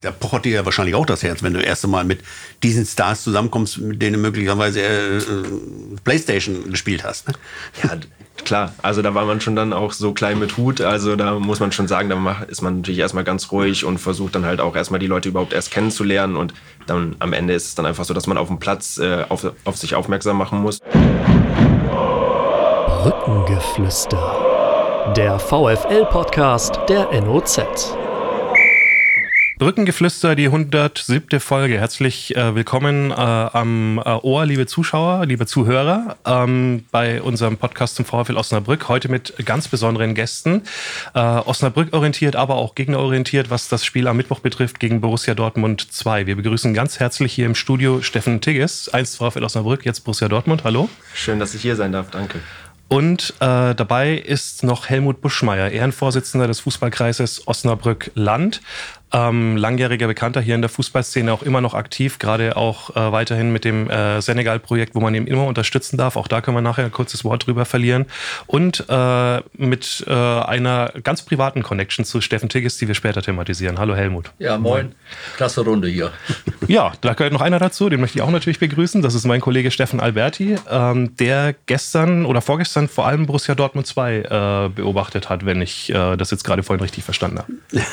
Da pochert dir ja wahrscheinlich auch das Herz, wenn du erst einmal mit diesen Stars zusammenkommst, mit denen du möglicherweise äh, Playstation gespielt hast. Ne? Ja, klar. Also da war man schon dann auch so klein mit Hut. Also da muss man schon sagen, da ist man natürlich erstmal ganz ruhig und versucht dann halt auch erstmal die Leute überhaupt erst kennenzulernen. Und dann am Ende ist es dann einfach so, dass man auf dem Platz äh, auf, auf sich aufmerksam machen muss. Brückengeflüster. Der VFL-Podcast der NOZ. Brückengeflüster, die 107. Folge. Herzlich äh, willkommen äh, am äh, Ohr, liebe Zuschauer, liebe Zuhörer, ähm, bei unserem Podcast zum VfL Osnabrück. Heute mit ganz besonderen Gästen. Äh, Osnabrück orientiert, aber auch gegnerorientiert, was das Spiel am Mittwoch betrifft gegen Borussia Dortmund 2. Wir begrüßen ganz herzlich hier im Studio Steffen Tigges, einst VfL Osnabrück, jetzt Borussia Dortmund. Hallo. Schön, dass ich hier sein darf. Danke. Und äh, dabei ist noch Helmut Buschmeier, Ehrenvorsitzender des Fußballkreises Osnabrück Land ähm, langjähriger Bekannter hier in der Fußballszene auch immer noch aktiv, gerade auch äh, weiterhin mit dem äh, Senegal-Projekt, wo man ihn immer unterstützen darf. Auch da können wir nachher ein kurzes Wort drüber verlieren. Und äh, mit äh, einer ganz privaten Connection zu Steffen Tigges, die wir später thematisieren. Hallo Helmut. Ja, moin. Klasse Runde hier. Ja, da gehört noch einer dazu, den möchte ich auch natürlich begrüßen. Das ist mein Kollege Steffen Alberti, ähm, der gestern oder vorgestern vor allem Borussia Dortmund 2 äh, beobachtet hat, wenn ich äh, das jetzt gerade vorhin richtig verstanden habe.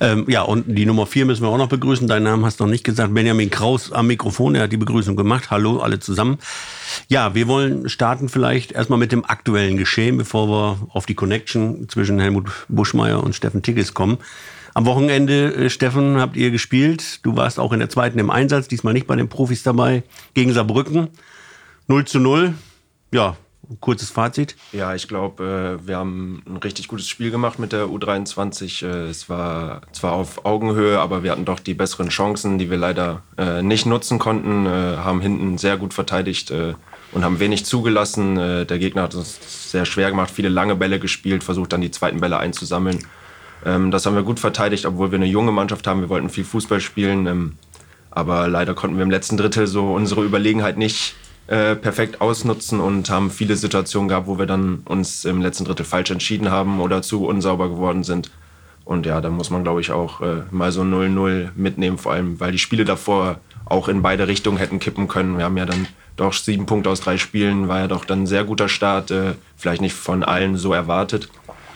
ähm, ja, und die Nummer vier müssen wir auch noch begrüßen. Deinen Namen hast du noch nicht gesagt. Benjamin Kraus am Mikrofon, er hat die Begrüßung gemacht. Hallo alle zusammen. Ja, wir wollen starten vielleicht erstmal mit dem aktuellen Geschehen, bevor wir auf die Connection zwischen Helmut Buschmeier und Steffen Tigges kommen. Am Wochenende, äh, Steffen, habt ihr gespielt. Du warst auch in der zweiten im Einsatz, diesmal nicht bei den Profis dabei, gegen Saarbrücken. 0 zu 0. Ja, kurzes Fazit? Ja, ich glaube, äh, wir haben ein richtig gutes Spiel gemacht mit der U23. Äh, es war zwar auf Augenhöhe, aber wir hatten doch die besseren Chancen, die wir leider äh, nicht nutzen konnten. haben hinten sehr gut verteidigt und haben wenig zugelassen. der Gegner hat es sehr schwer gemacht, viele lange Bälle gespielt, versucht dann die zweiten Bälle einzusammeln. Ähm, das haben wir gut verteidigt, obwohl wir eine junge Mannschaft haben. Wir wollten viel Fußball spielen. Ähm, aber leider konnten wir im letzten Drittel so unsere Überlegenheit nicht äh, perfekt ausnutzen und haben viele Situationen gehabt, wo wir dann uns im letzten Drittel falsch entschieden haben oder zu unsauber geworden sind. Und ja, da muss man, glaube ich, auch äh, mal so 0-0 mitnehmen, vor allem, weil die Spiele davor auch in beide Richtungen hätten kippen können. Wir haben ja dann doch sieben Punkte aus drei Spielen, war ja doch dann ein sehr guter Start, äh, vielleicht nicht von allen so erwartet.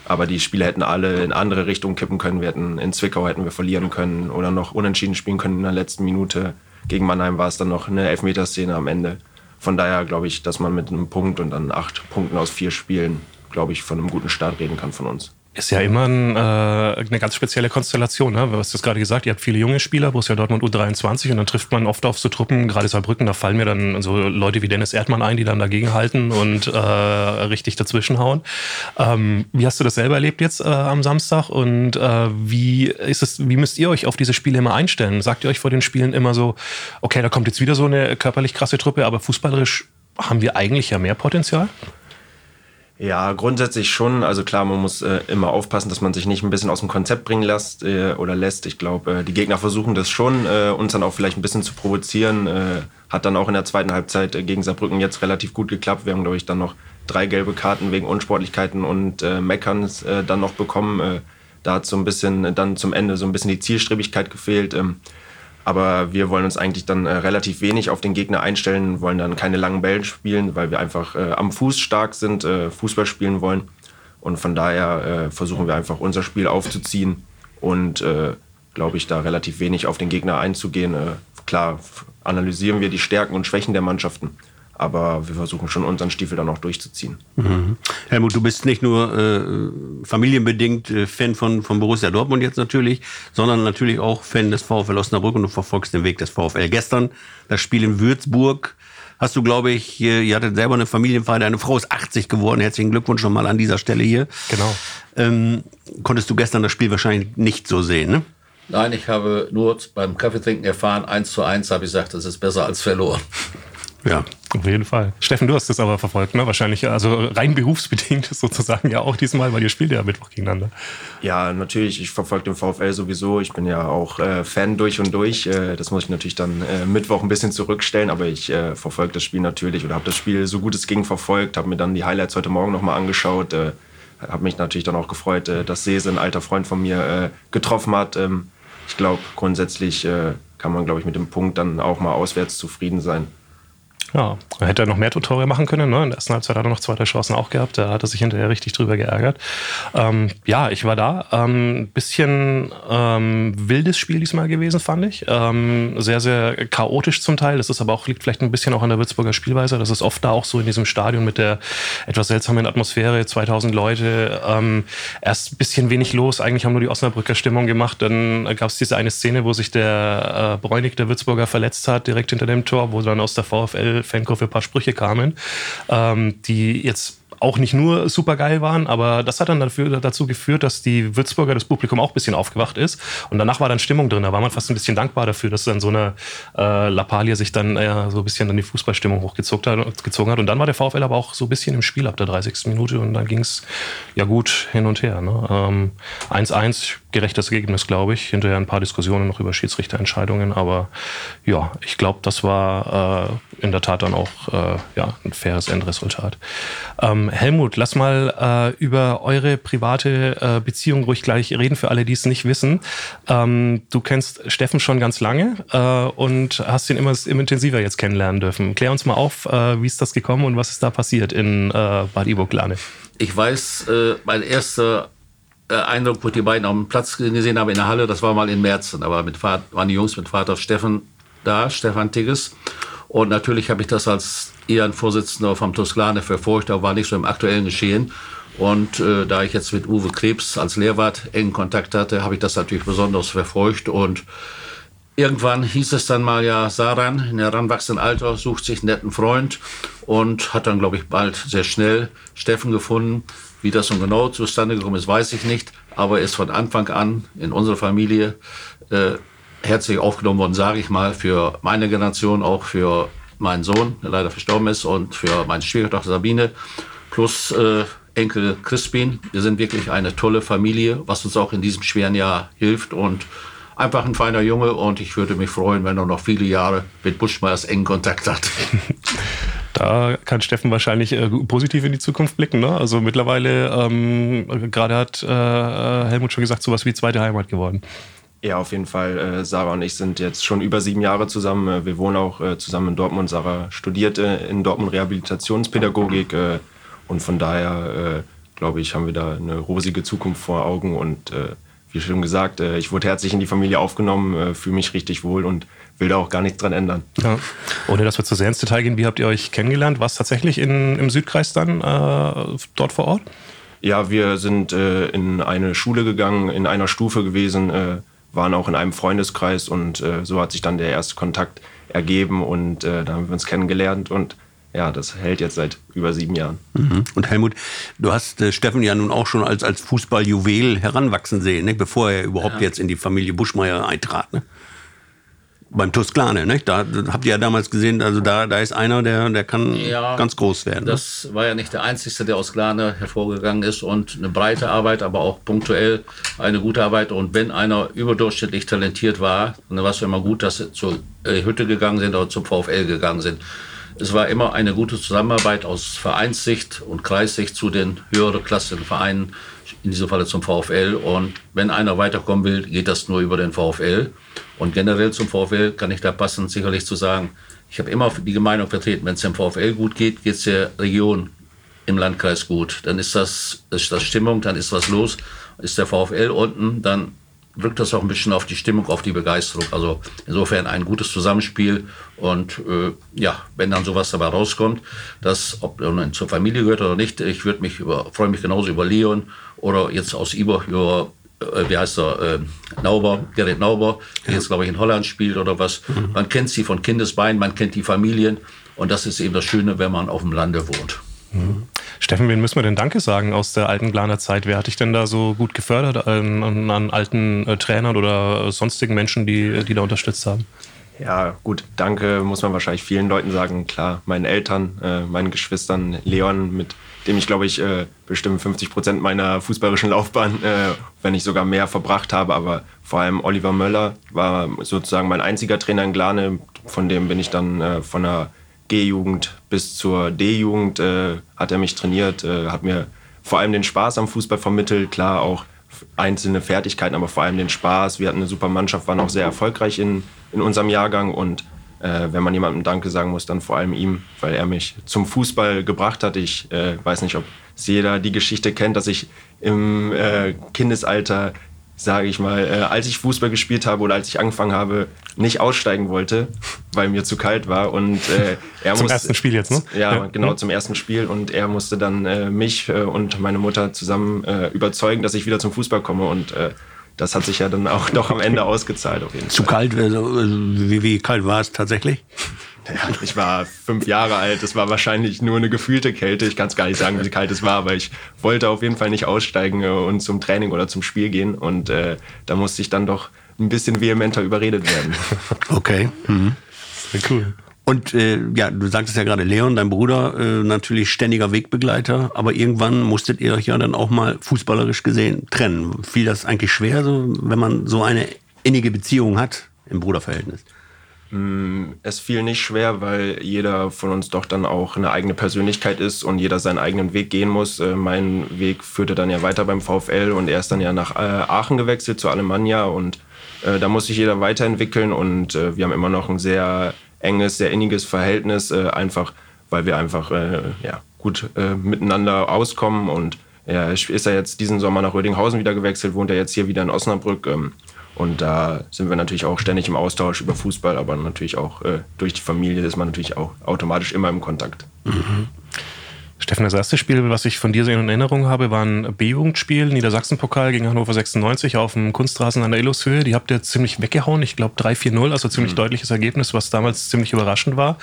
Aber die Spiele hätten alle in andere Richtungen kippen können. Wir hätten in Zwickau hätten wir verlieren können oder noch unentschieden spielen können in der letzten Minute. Gegen Mannheim war es dann noch eine Elfmeterszene am Ende. Von daher glaube ich, dass man mit einem Punkt und dann acht Punkten aus vier Spielen, glaube ich, von einem guten Start reden kann von uns ist ja immer ein, äh, eine ganz spezielle Konstellation. Ne? Du hast das gerade gesagt, ihr habt viele junge Spieler, Borussia Dortmund U23 und dann trifft man oft auf so Truppen, gerade Saarbrücken, da fallen mir dann so Leute wie Dennis Erdmann ein, die dann dagegen halten und äh, richtig dazwischenhauen. Ähm, wie hast du das selber erlebt jetzt äh, am Samstag und äh, wie ist es, wie müsst ihr euch auf diese Spiele immer einstellen? Sagt ihr euch vor den Spielen immer so, okay, da kommt jetzt wieder so eine körperlich krasse Truppe, aber fußballerisch haben wir eigentlich ja mehr Potenzial? Ja, grundsätzlich schon. Also klar, man muss äh, immer aufpassen, dass man sich nicht ein bisschen aus dem Konzept bringen lässt äh, oder lässt. Ich glaube, äh, die Gegner versuchen das schon, äh, uns dann auch vielleicht ein bisschen zu provozieren. Äh, hat dann auch in der zweiten Halbzeit äh, gegen Saarbrücken jetzt relativ gut geklappt. Wir haben, glaube ich, dann noch drei gelbe Karten wegen Unsportlichkeiten und Meckerns dann noch bekommen. da hat so ein bisschen dann zum Ende so ein bisschen die Zielstrebigkeit gefehlt. Ähm, aber wir wollen uns eigentlich dann äh, relativ wenig auf den Gegner einstellen, wollen dann keine langen Bällen spielen, weil wir einfach äh, am Fuß stark sind, äh, Fußball spielen wollen. Und von daher äh, versuchen wir einfach unser Spiel aufzuziehen und, äh, glaube ich, da relativ wenig auf den Gegner einzugehen. Äh, klar analysieren wir die Stärken und Schwächen der Mannschaften aber wir versuchen schon unseren Stiefel dann auch durchzuziehen. Mhm. Helmut, du bist nicht nur äh, familienbedingt äh, Fan von, von Borussia Dortmund jetzt natürlich, sondern natürlich auch Fan des VfL Osnabrück und du verfolgst den Weg des VfL. Gestern das Spiel in Würzburg hast du, glaube ich, äh, ihr hattet selber eine Familienfeier, deine Frau ist 80 geworden. Herzlichen Glückwunsch nochmal an dieser Stelle hier. Genau. Ähm, konntest du gestern das Spiel wahrscheinlich nicht so sehen, ne? Nein, ich habe nur beim Kaffeetrinken erfahren, eins zu eins habe ich gesagt, das ist besser als verloren. Ja, auf jeden Fall. Steffen, du hast das aber verfolgt, ne? Wahrscheinlich, also rein berufsbedingt sozusagen ja auch diesmal, weil ihr spielt ja Mittwoch gegeneinander. Ja, natürlich. Ich verfolge den VfL sowieso. Ich bin ja auch äh, Fan durch und durch. Äh, das muss ich natürlich dann äh, Mittwoch ein bisschen zurückstellen, aber ich äh, verfolge das Spiel natürlich oder habe das Spiel so gut es ging verfolgt, habe mir dann die Highlights heute Morgen nochmal angeschaut. Äh, habe mich natürlich dann auch gefreut, äh, dass Sese, ein alter Freund von mir, getroffen hat. Ähm, ich glaube, grundsätzlich kann man, glaube ich, mit dem Punkt dann auch mal auswärts zufrieden sein. Ja, er hätte noch mehr Tore machen können. Ne? In der ersten Halbzeit hat er noch zwei, drei Chancen auch gehabt. Da hat er sich hinterher richtig drüber geärgert. Ähm, ja, ich war da. Ähm, bisschen ähm, wildes Spiel diesmal gewesen, fand ich. Ähm, sehr, sehr chaotisch zum Teil. Das ist aber auch, liegt vielleicht ein bisschen auch an der Würzburger Spielweise. Das ist oft da auch so in diesem Stadion mit der etwas seltsamen Atmosphäre. 2000 Leute. Ähm, erst ein bisschen wenig los. Eigentlich haben nur die Osnabrücker Stimmung gemacht. Dann gab es diese eine Szene, wo sich der äh, Bräunig, der Würzburger, verletzt hat, direkt hinter dem Tor, wo dann aus der VfL Fankurve ein paar Sprüche kamen, ähm, die jetzt auch nicht nur super geil waren, aber das hat dann dafür, dazu geführt, dass die Würzburger, das Publikum auch ein bisschen aufgewacht ist. Und danach war dann Stimmung drin. Da war man fast ein bisschen dankbar dafür, dass dann so eine äh, Lappalie sich dann äh, so ein bisschen dann die Fußballstimmung hochgezogen hat. Und dann war der VfL aber auch so ein bisschen im Spiel ab der 30. Minute und dann ging es ja gut hin und her. 1-1, ne? ähm, gerechtes Ergebnis, glaube ich. Hinterher ein paar Diskussionen noch über Schiedsrichterentscheidungen, aber ja, ich glaube, das war äh, in der Tat dann auch äh, ja, ein faires Endresultat. Ähm, Helmut, lass mal äh, über eure private äh, Beziehung ruhig gleich reden, für alle, die es nicht wissen. Ähm, du kennst Steffen schon ganz lange äh, und hast ihn immer, immer intensiver jetzt kennenlernen dürfen. Klär uns mal auf, äh, wie ist das gekommen und was ist da passiert in äh, Bad Iburg-Lane? Ich weiß, äh, mein erster Eindruck, wo ich die beiden auf dem Platz gesehen habe in der Halle, das war mal in Märzen. War mit Vater, waren die Jungs mit Vater Steffen da, Stefan Tigges. Und natürlich habe ich das als Ehrenvorsitzender vom Tosklane verfolgt, aber war nicht so im aktuellen Geschehen. Und äh, da ich jetzt mit Uwe Krebs als Lehrwart engen Kontakt hatte, habe ich das natürlich besonders verfolgt. Und irgendwann hieß es dann mal ja, Saran in heranwachsendem Alter sucht sich einen netten Freund und hat dann, glaube ich, bald sehr schnell Steffen gefunden. Wie das nun genau zustande gekommen ist, weiß ich nicht. Aber er ist von Anfang an in unserer Familie äh, herzlich aufgenommen worden, sage ich mal, für meine Generation, auch für meinen Sohn, der leider verstorben ist, und für meine Schwiegertochter Sabine, plus äh, Enkel Crispin. Wir sind wirklich eine tolle Familie, was uns auch in diesem schweren Jahr hilft und einfach ein feiner Junge und ich würde mich freuen, wenn er noch viele Jahre mit Buschmeiers engen Kontakt hat. Da kann Steffen wahrscheinlich äh, positiv in die Zukunft blicken. Ne? Also mittlerweile, ähm, gerade hat äh, Helmut schon gesagt, sowas wie zweite Heimat geworden. Ja, auf jeden Fall. Äh, Sarah und ich sind jetzt schon über sieben Jahre zusammen. Äh, wir wohnen auch äh, zusammen in Dortmund. Sarah studierte in Dortmund Rehabilitationspädagogik und von daher, glaube ich, haben wir da eine rosige Zukunft vor Augen und wie schon gesagt, ich wurde herzlich in die Familie aufgenommen, fühle mich richtig wohl und will da auch gar nichts dran ändern. Ja. Ohne dass wir zu sehr ins Detail gehen, wie habt ihr euch kennengelernt? Was tatsächlich in, im Südkreis dann äh, dort vor Ort? Ja, wir sind äh, in eine Schule gegangen, in einer Stufe gewesen, äh, waren auch in einem Freundeskreis und äh, so hat sich dann der erste Kontakt ergeben und äh, da haben wir uns kennengelernt und ja, das hält jetzt seit über sieben Jahren. Mhm. Und Helmut, du hast äh, Steffen ja nun auch schon als, als Fußballjuwel heranwachsen sehen, ne? bevor er überhaupt ja. jetzt in die Familie Buschmeier eintrat. Ne? Beim Tusklane, ne? Da habt ihr ja damals gesehen, also da, da ist einer, der, der kann ja, ganz groß werden. Ne? Das war ja nicht der Einzige, der aus Glane hervorgegangen ist und eine breite Arbeit, aber auch punktuell eine gute Arbeit. Und wenn einer überdurchschnittlich talentiert war, dann war es immer gut, dass sie zur äh, Hütte gegangen sind oder zum VfL gegangen sind. Es war immer eine gute Zusammenarbeit aus Vereinssicht und Kreissicht zu den höheren Klassenvereinen, in diesem Falle zum VfL. Und wenn einer weiterkommen will, geht das nur über den VfL. Und generell zum VfL kann ich da passend sicherlich zu sagen, ich habe immer die Meinung vertreten, wenn es dem VfL gut geht, geht es der Region im Landkreis gut. Dann ist das, ist das Stimmung, dann ist was los. Ist der VfL unten, dann drückt das auch ein bisschen auf die Stimmung, auf die Begeisterung. Also insofern ein gutes Zusammenspiel. Und äh, ja, wenn dann sowas dabei rauskommt, dass ob er zur Familie gehört oder nicht, ich würde mich über, freue mich genauso über Leon oder jetzt aus Iber über äh, wie heißt er, äh, Nauber, Gerrit Nauber, der ja. jetzt, glaube ich, in Holland spielt oder was. Mhm. Man kennt sie von Kindesbeinen, man kennt die Familien. Und das ist eben das Schöne, wenn man auf dem Lande wohnt. Mhm. Steffen, wen müssen wir denn Danke sagen aus der alten Glaner Zeit? Wer hat dich denn da so gut gefördert an, an, an alten äh, Trainern oder sonstigen Menschen, die, die da unterstützt haben? Ja, gut, danke muss man wahrscheinlich vielen Leuten sagen. Klar, meinen Eltern, äh, meinen Geschwistern, Leon, mit dem ich, glaube ich, äh, bestimmt 50 Prozent meiner fußballerischen Laufbahn, äh, wenn nicht sogar mehr, verbracht habe. Aber vor allem Oliver Möller war sozusagen mein einziger Trainer in Glane. Von dem bin ich dann äh, von der G-Jugend bis zur D-Jugend, äh, hat er mich trainiert, äh, hat mir vor allem den Spaß am Fußball vermittelt. Klar, auch einzelne Fertigkeiten, aber vor allem den Spaß. Wir hatten eine super Mannschaft, waren auch sehr erfolgreich in, in unserem Jahrgang und äh, wenn man jemandem Danke sagen muss, dann vor allem ihm, weil er mich zum Fußball gebracht hat. Ich äh, weiß nicht, ob jeder die Geschichte kennt, dass ich im äh, Kindesalter sage ich mal, äh, als ich Fußball gespielt habe oder als ich angefangen habe, nicht aussteigen wollte, weil mir zu kalt war. Und äh, er zum musste, ersten Spiel jetzt, ne? Ja, Ja. genau, Mhm. zum ersten Spiel. Und er musste dann äh, mich äh, und meine Mutter zusammen äh, überzeugen, dass ich wieder zum Fußball komme. Und äh, das hat sich ja dann auch doch am Ende ausgezahlt, auf jeden Zu Fall. kalt, also, also, wie, wie kalt war es tatsächlich? Ja, ich war fünf Jahre alt. Es war wahrscheinlich nur eine gefühlte Kälte. Ich kann es gar nicht sagen, wie kalt es war, aber ich wollte auf jeden Fall nicht aussteigen äh, und zum Training oder zum Spiel gehen. Und äh, da musste ich dann doch ein bisschen vehementer überredet werden. Okay. Mhm. Sehr cool. Und äh, ja, du sagtest ja gerade, Leon, dein Bruder, äh, natürlich ständiger Wegbegleiter, aber irgendwann musstet ihr euch ja dann auch mal fußballerisch gesehen trennen. Fiel das eigentlich schwer, so, wenn man so eine innige Beziehung hat im Bruderverhältnis? Es fiel nicht schwer, weil jeder von uns doch dann auch eine eigene Persönlichkeit ist und jeder seinen eigenen Weg gehen muss. Äh, Mein Weg führte dann ja weiter beim VfL und er ist dann ja nach äh, Aachen gewechselt zu Alemannia und äh, da muss sich jeder weiterentwickeln und wir haben immer noch ein sehr enges, sehr inniges Verhältnis, einfach weil wir einfach ja, gut miteinander auskommen und er ist ja jetzt diesen Sommer nach Rödinghausen wieder gewechselt, wohnt er jetzt hier wieder in Osnabrück. Und da sind wir natürlich auch ständig im Austausch über Fußball, aber natürlich auch äh, durch die Familie ist man natürlich auch automatisch immer im Kontakt. Steffen, das erste Spiel, was ich von dir so in Erinnerung habe, war ein B-Jugendspiel, Niedersachsen-Pokal gegen Hannover 96 auf dem Kunstrasen an der Illushöhe. Die habt ihr ziemlich weggehauen, ich glaube 3-4-0, also ziemlich deutliches Ergebnis, was damals ziemlich überraschend war.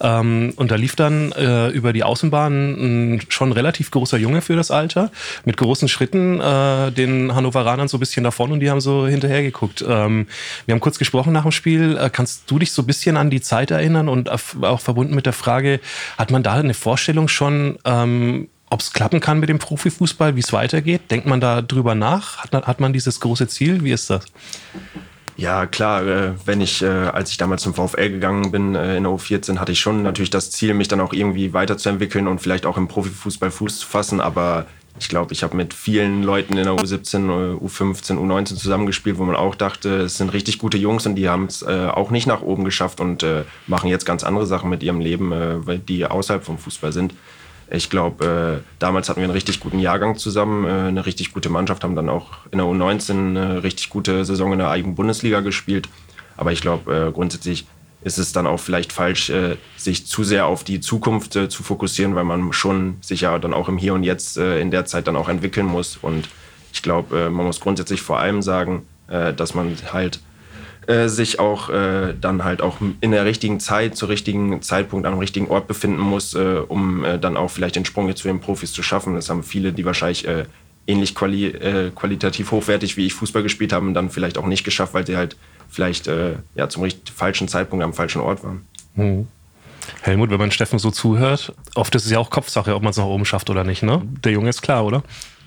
Ähm, und da lief dann äh, über die Außenbahn ein schon relativ großer Junge für das Alter, mit großen Schritten, äh, den Hannoveranern so ein bisschen davon und die haben so hinterher geguckt. Ähm, wir haben kurz gesprochen nach dem Spiel. Äh, kannst du dich so ein bisschen an die Zeit erinnern und auch verbunden mit der Frage, hat man da eine Vorstellung schon, ähm, ob es klappen kann mit dem Profifußball, wie es weitergeht? Denkt man da drüber nach? Hat man, hat man dieses große Ziel? Wie ist das? Ja, klar, äh, wenn ich, äh, als ich damals zum VfL gegangen bin äh, in der U14, hatte ich schon natürlich das Ziel, mich dann auch irgendwie weiterzuentwickeln und vielleicht auch im Profifußball Fuß zu fassen. Aber ich glaube, ich habe mit vielen Leuten in der U17, äh, U15, U19 zusammengespielt, wo man auch dachte, es sind richtig gute Jungs und die haben es auch nicht nach oben geschafft und machen jetzt ganz andere Sachen mit ihrem Leben, weil die außerhalb vom Fußball sind. Ich glaube, äh, damals hatten wir einen richtig guten Jahrgang zusammen, äh, eine richtig gute Mannschaft, haben dann auch in der U19 eine richtig gute Saison in der eigenen Bundesliga gespielt. Aber ich glaube, äh, grundsätzlich ist es dann auch vielleicht falsch, äh, sich zu sehr auf die Zukunft äh, zu fokussieren, weil man schon sich ja dann auch im Hier und Jetzt äh, in der Zeit dann auch entwickeln muss. Und ich glaube, man muss grundsätzlich vor allem sagen, dass man halt äh, sich auch äh, dann halt auch in der richtigen Zeit, zur richtigen Zeitpunkt am richtigen Ort befinden muss, äh, um äh, dann auch vielleicht den Sprung jetzt zu den Profis zu schaffen. Das haben viele, die wahrscheinlich äh, ähnlich quali äh, qualitativ hochwertig wie ich Fußball gespielt haben, dann vielleicht auch nicht geschafft, weil sie halt vielleicht äh, ja, zum falschen Zeitpunkt am falschen Ort waren. Helmut, wenn man Steffen so zuhört, oft ist es ja auch Kopfsache, ob man es nach oben schafft oder nicht. Ne? Der Junge ist klar, oder?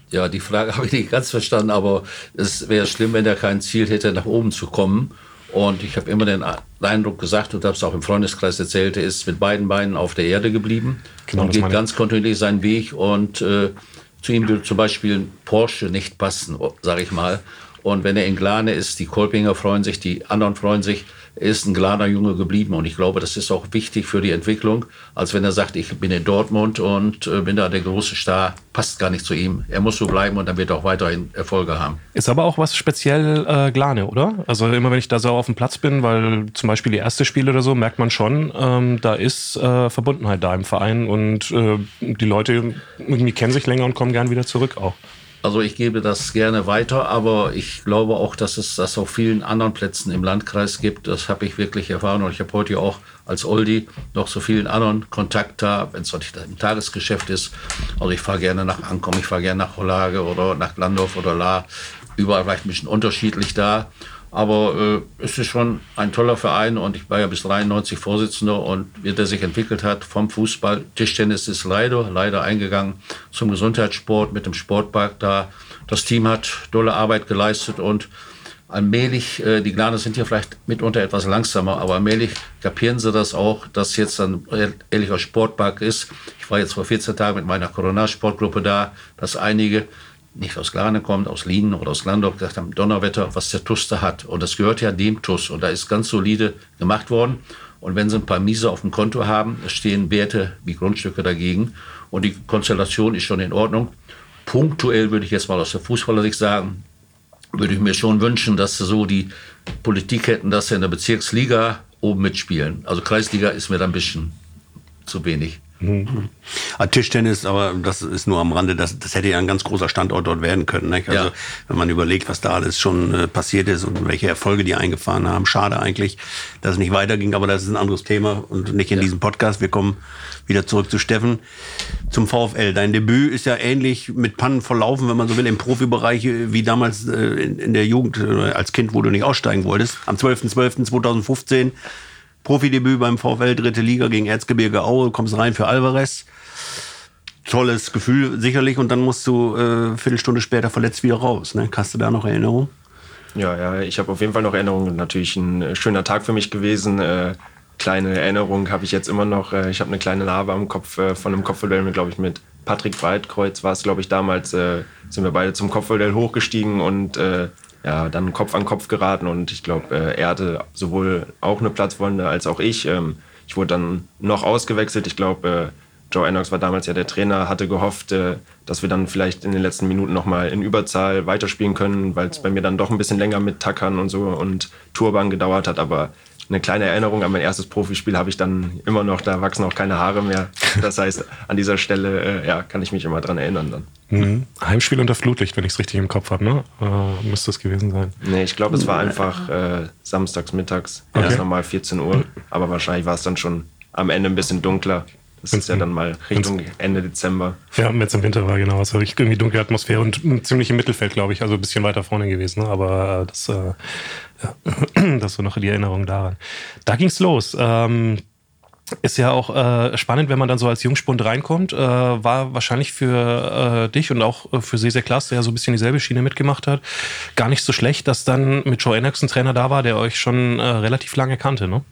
Ja, die Frage habe ich nicht ganz verstanden, aber es wäre schlimm, wenn er kein Ziel hätte, nach oben zu kommen. Und ich habe immer den Eindruck gesagt und habe es auch im Freundeskreis erzählt, er ist mit beiden Beinen auf der Erde geblieben Genau, und geht ganz kontinuierlich seinen Weg. Und äh, zu ihm würde zum Beispiel ein Porsche nicht passen, sage ich mal. Und wenn er in Glane ist, die Kolpinger freuen sich, die anderen freuen sich, ist ein Glaner Junge geblieben. Und ich glaube, das ist auch wichtig für die Entwicklung, als wenn er sagt, ich bin in Dortmund und äh, bin da der große Star, passt gar nicht zu ihm. Er muss so bleiben und dann wird er auch weiterhin Erfolge haben. Ist aber auch was speziell äh, Glane, oder? Also immer wenn ich da so auf dem Platz bin, weil zum Beispiel die erste Spiele oder so, merkt man schon, ähm, da ist äh, Verbundenheit da im Verein und äh, die Leute irgendwie kennen sich länger und kommen gern wieder zurück auch. Also ich gebe das gerne weiter, aber ich glaube auch, dass es das auf vielen anderen Plätzen im Landkreis gibt. Das habe ich wirklich erfahren und ich habe heute auch als Oldie noch zu vielen anderen Kontakt da, wenn es nicht im Tagesgeschäft ist. Also ich fahre gerne nach Ankommen, ich fahre gerne nach Hollage oder nach Landorf oder La. Überall vielleicht ein bisschen unterschiedlich da. Aber äh, es ist schon ein toller Verein und ich war ja bis 93 Vorsitzender und wie der sich entwickelt hat vom Fußball. Tischtennis ist leider, leider eingegangen zum Gesundheitssport mit dem Sportpark da. Das Team hat tolle Arbeit geleistet und allmählich, äh, die Glaner sind hier vielleicht mitunter etwas langsamer, aber allmählich kapieren sie das auch, dass jetzt ein ehrlicher Sportpark ist. Ich war jetzt vor 14 Tagen mit meiner Corona-Sportgruppe da, dass einige nicht aus Glane kommt, aus Lienen oder aus Landorf, gesagt haben, Donnerwetter, was der TUS da hat. Und das gehört ja dem TUS. Und da ist ganz solide gemacht worden. Und wenn sie ein paar Miese auf dem Konto haben, stehen Werte wie Grundstücke dagegen. Und die Konstellation ist schon in Ordnung. Punktuell würde ich jetzt mal aus der Fußballersicht sagen, würde ich mir schon wünschen, dass so die Politik hätten, dass sie in der Bezirksliga oben mitspielen. Also Kreisliga ist mir da ein bisschen zu wenig. Mhm. Tischtennis, aber das ist nur am Rande, das, das hätte ja ein ganz großer Standort dort werden können. Nicht? Also ja. wenn man überlegt, was da alles schon äh, passiert ist und welche Erfolge die eingefahren haben. Schade eigentlich, dass es nicht weiterging, aber das ist ein anderes Thema und nicht in ja. diesem Podcast. Wir kommen wieder zurück zu Steffen, zum VfL. Dein Debüt ist ja ähnlich mit Pannen verlaufen, wenn man so will, im Profibereich, wie damals äh, in, in, der Jugend, äh, als Kind, wo du nicht aussteigen wolltest. Am 12.12.2015 Profidebüt beim VfL, dritte Liga gegen Erzgebirge Aue, kommst rein für Alvarez. Tolles Gefühl sicherlich und dann musst du äh, Viertelstunde später verletzt wieder raus. Ne? Hast du da noch Erinnerungen? Ja, ja, ich habe auf jeden Fall noch Erinnerungen. Natürlich ein äh, schöner Tag für mich gewesen. Äh, kleine Erinnerung habe ich jetzt immer noch. Äh, ich habe eine kleine Narbe am Kopf äh, von einem Kopfballduell, glaube ich, mit Patrick Breitkreuz war es, glaube ich, damals. Äh, sind wir beide zum Kopfballduell hochgestiegen und ja, dann Kopf an Kopf geraten und ich glaube, äh, er hatte sowohl auch eine Platzwunde als auch ich. Ähm, ich wurde dann noch ausgewechselt. Ich glaube, äh, Joe Ennox war damals ja der Trainer, hatte gehofft, äh, dass wir dann vielleicht in den letzten Minuten nochmal in Überzahl weiterspielen können, weil es bei mir dann doch ein bisschen länger mit Tackern und so und Turban gedauert hat. Aber eine kleine Erinnerung an mein erstes Profispiel habe ich dann immer noch, da wachsen auch keine Haare mehr. Das heißt, an dieser Stelle äh, ja, kann ich mich immer dran erinnern dann. Mhm. Heimspiel unter Flutlicht, wenn ich es richtig im Kopf habe, ne? Äh, müsste es gewesen sein. Nee, ich glaube, es war einfach äh, samstags mittags, okay. ganz normal 14 Uhr, aber wahrscheinlich war es dann schon am Ende ein bisschen dunkler. Das ist ja dann mal Richtung Ende Dezember. Ja, jetzt im Winter war genau. Also irgendwie dunkle Atmosphäre und ziemlich im Mittelfeld, glaube ich. Also ein bisschen weiter vorne gewesen. Ne? Aber das, äh, ja, das war noch die Erinnerung daran. Da ging's los. Ähm, ist ja auch äh, spannend, wenn man dann so als Jungspund reinkommt. Äh, war wahrscheinlich für äh, dich und auch für Sese Klaas, der ja so ein bisschen dieselbe Schiene mitgemacht hat, gar nicht so schlecht, dass dann mit Joe Ennox ein Trainer da war, der euch schon äh, relativ lange kannte, ne?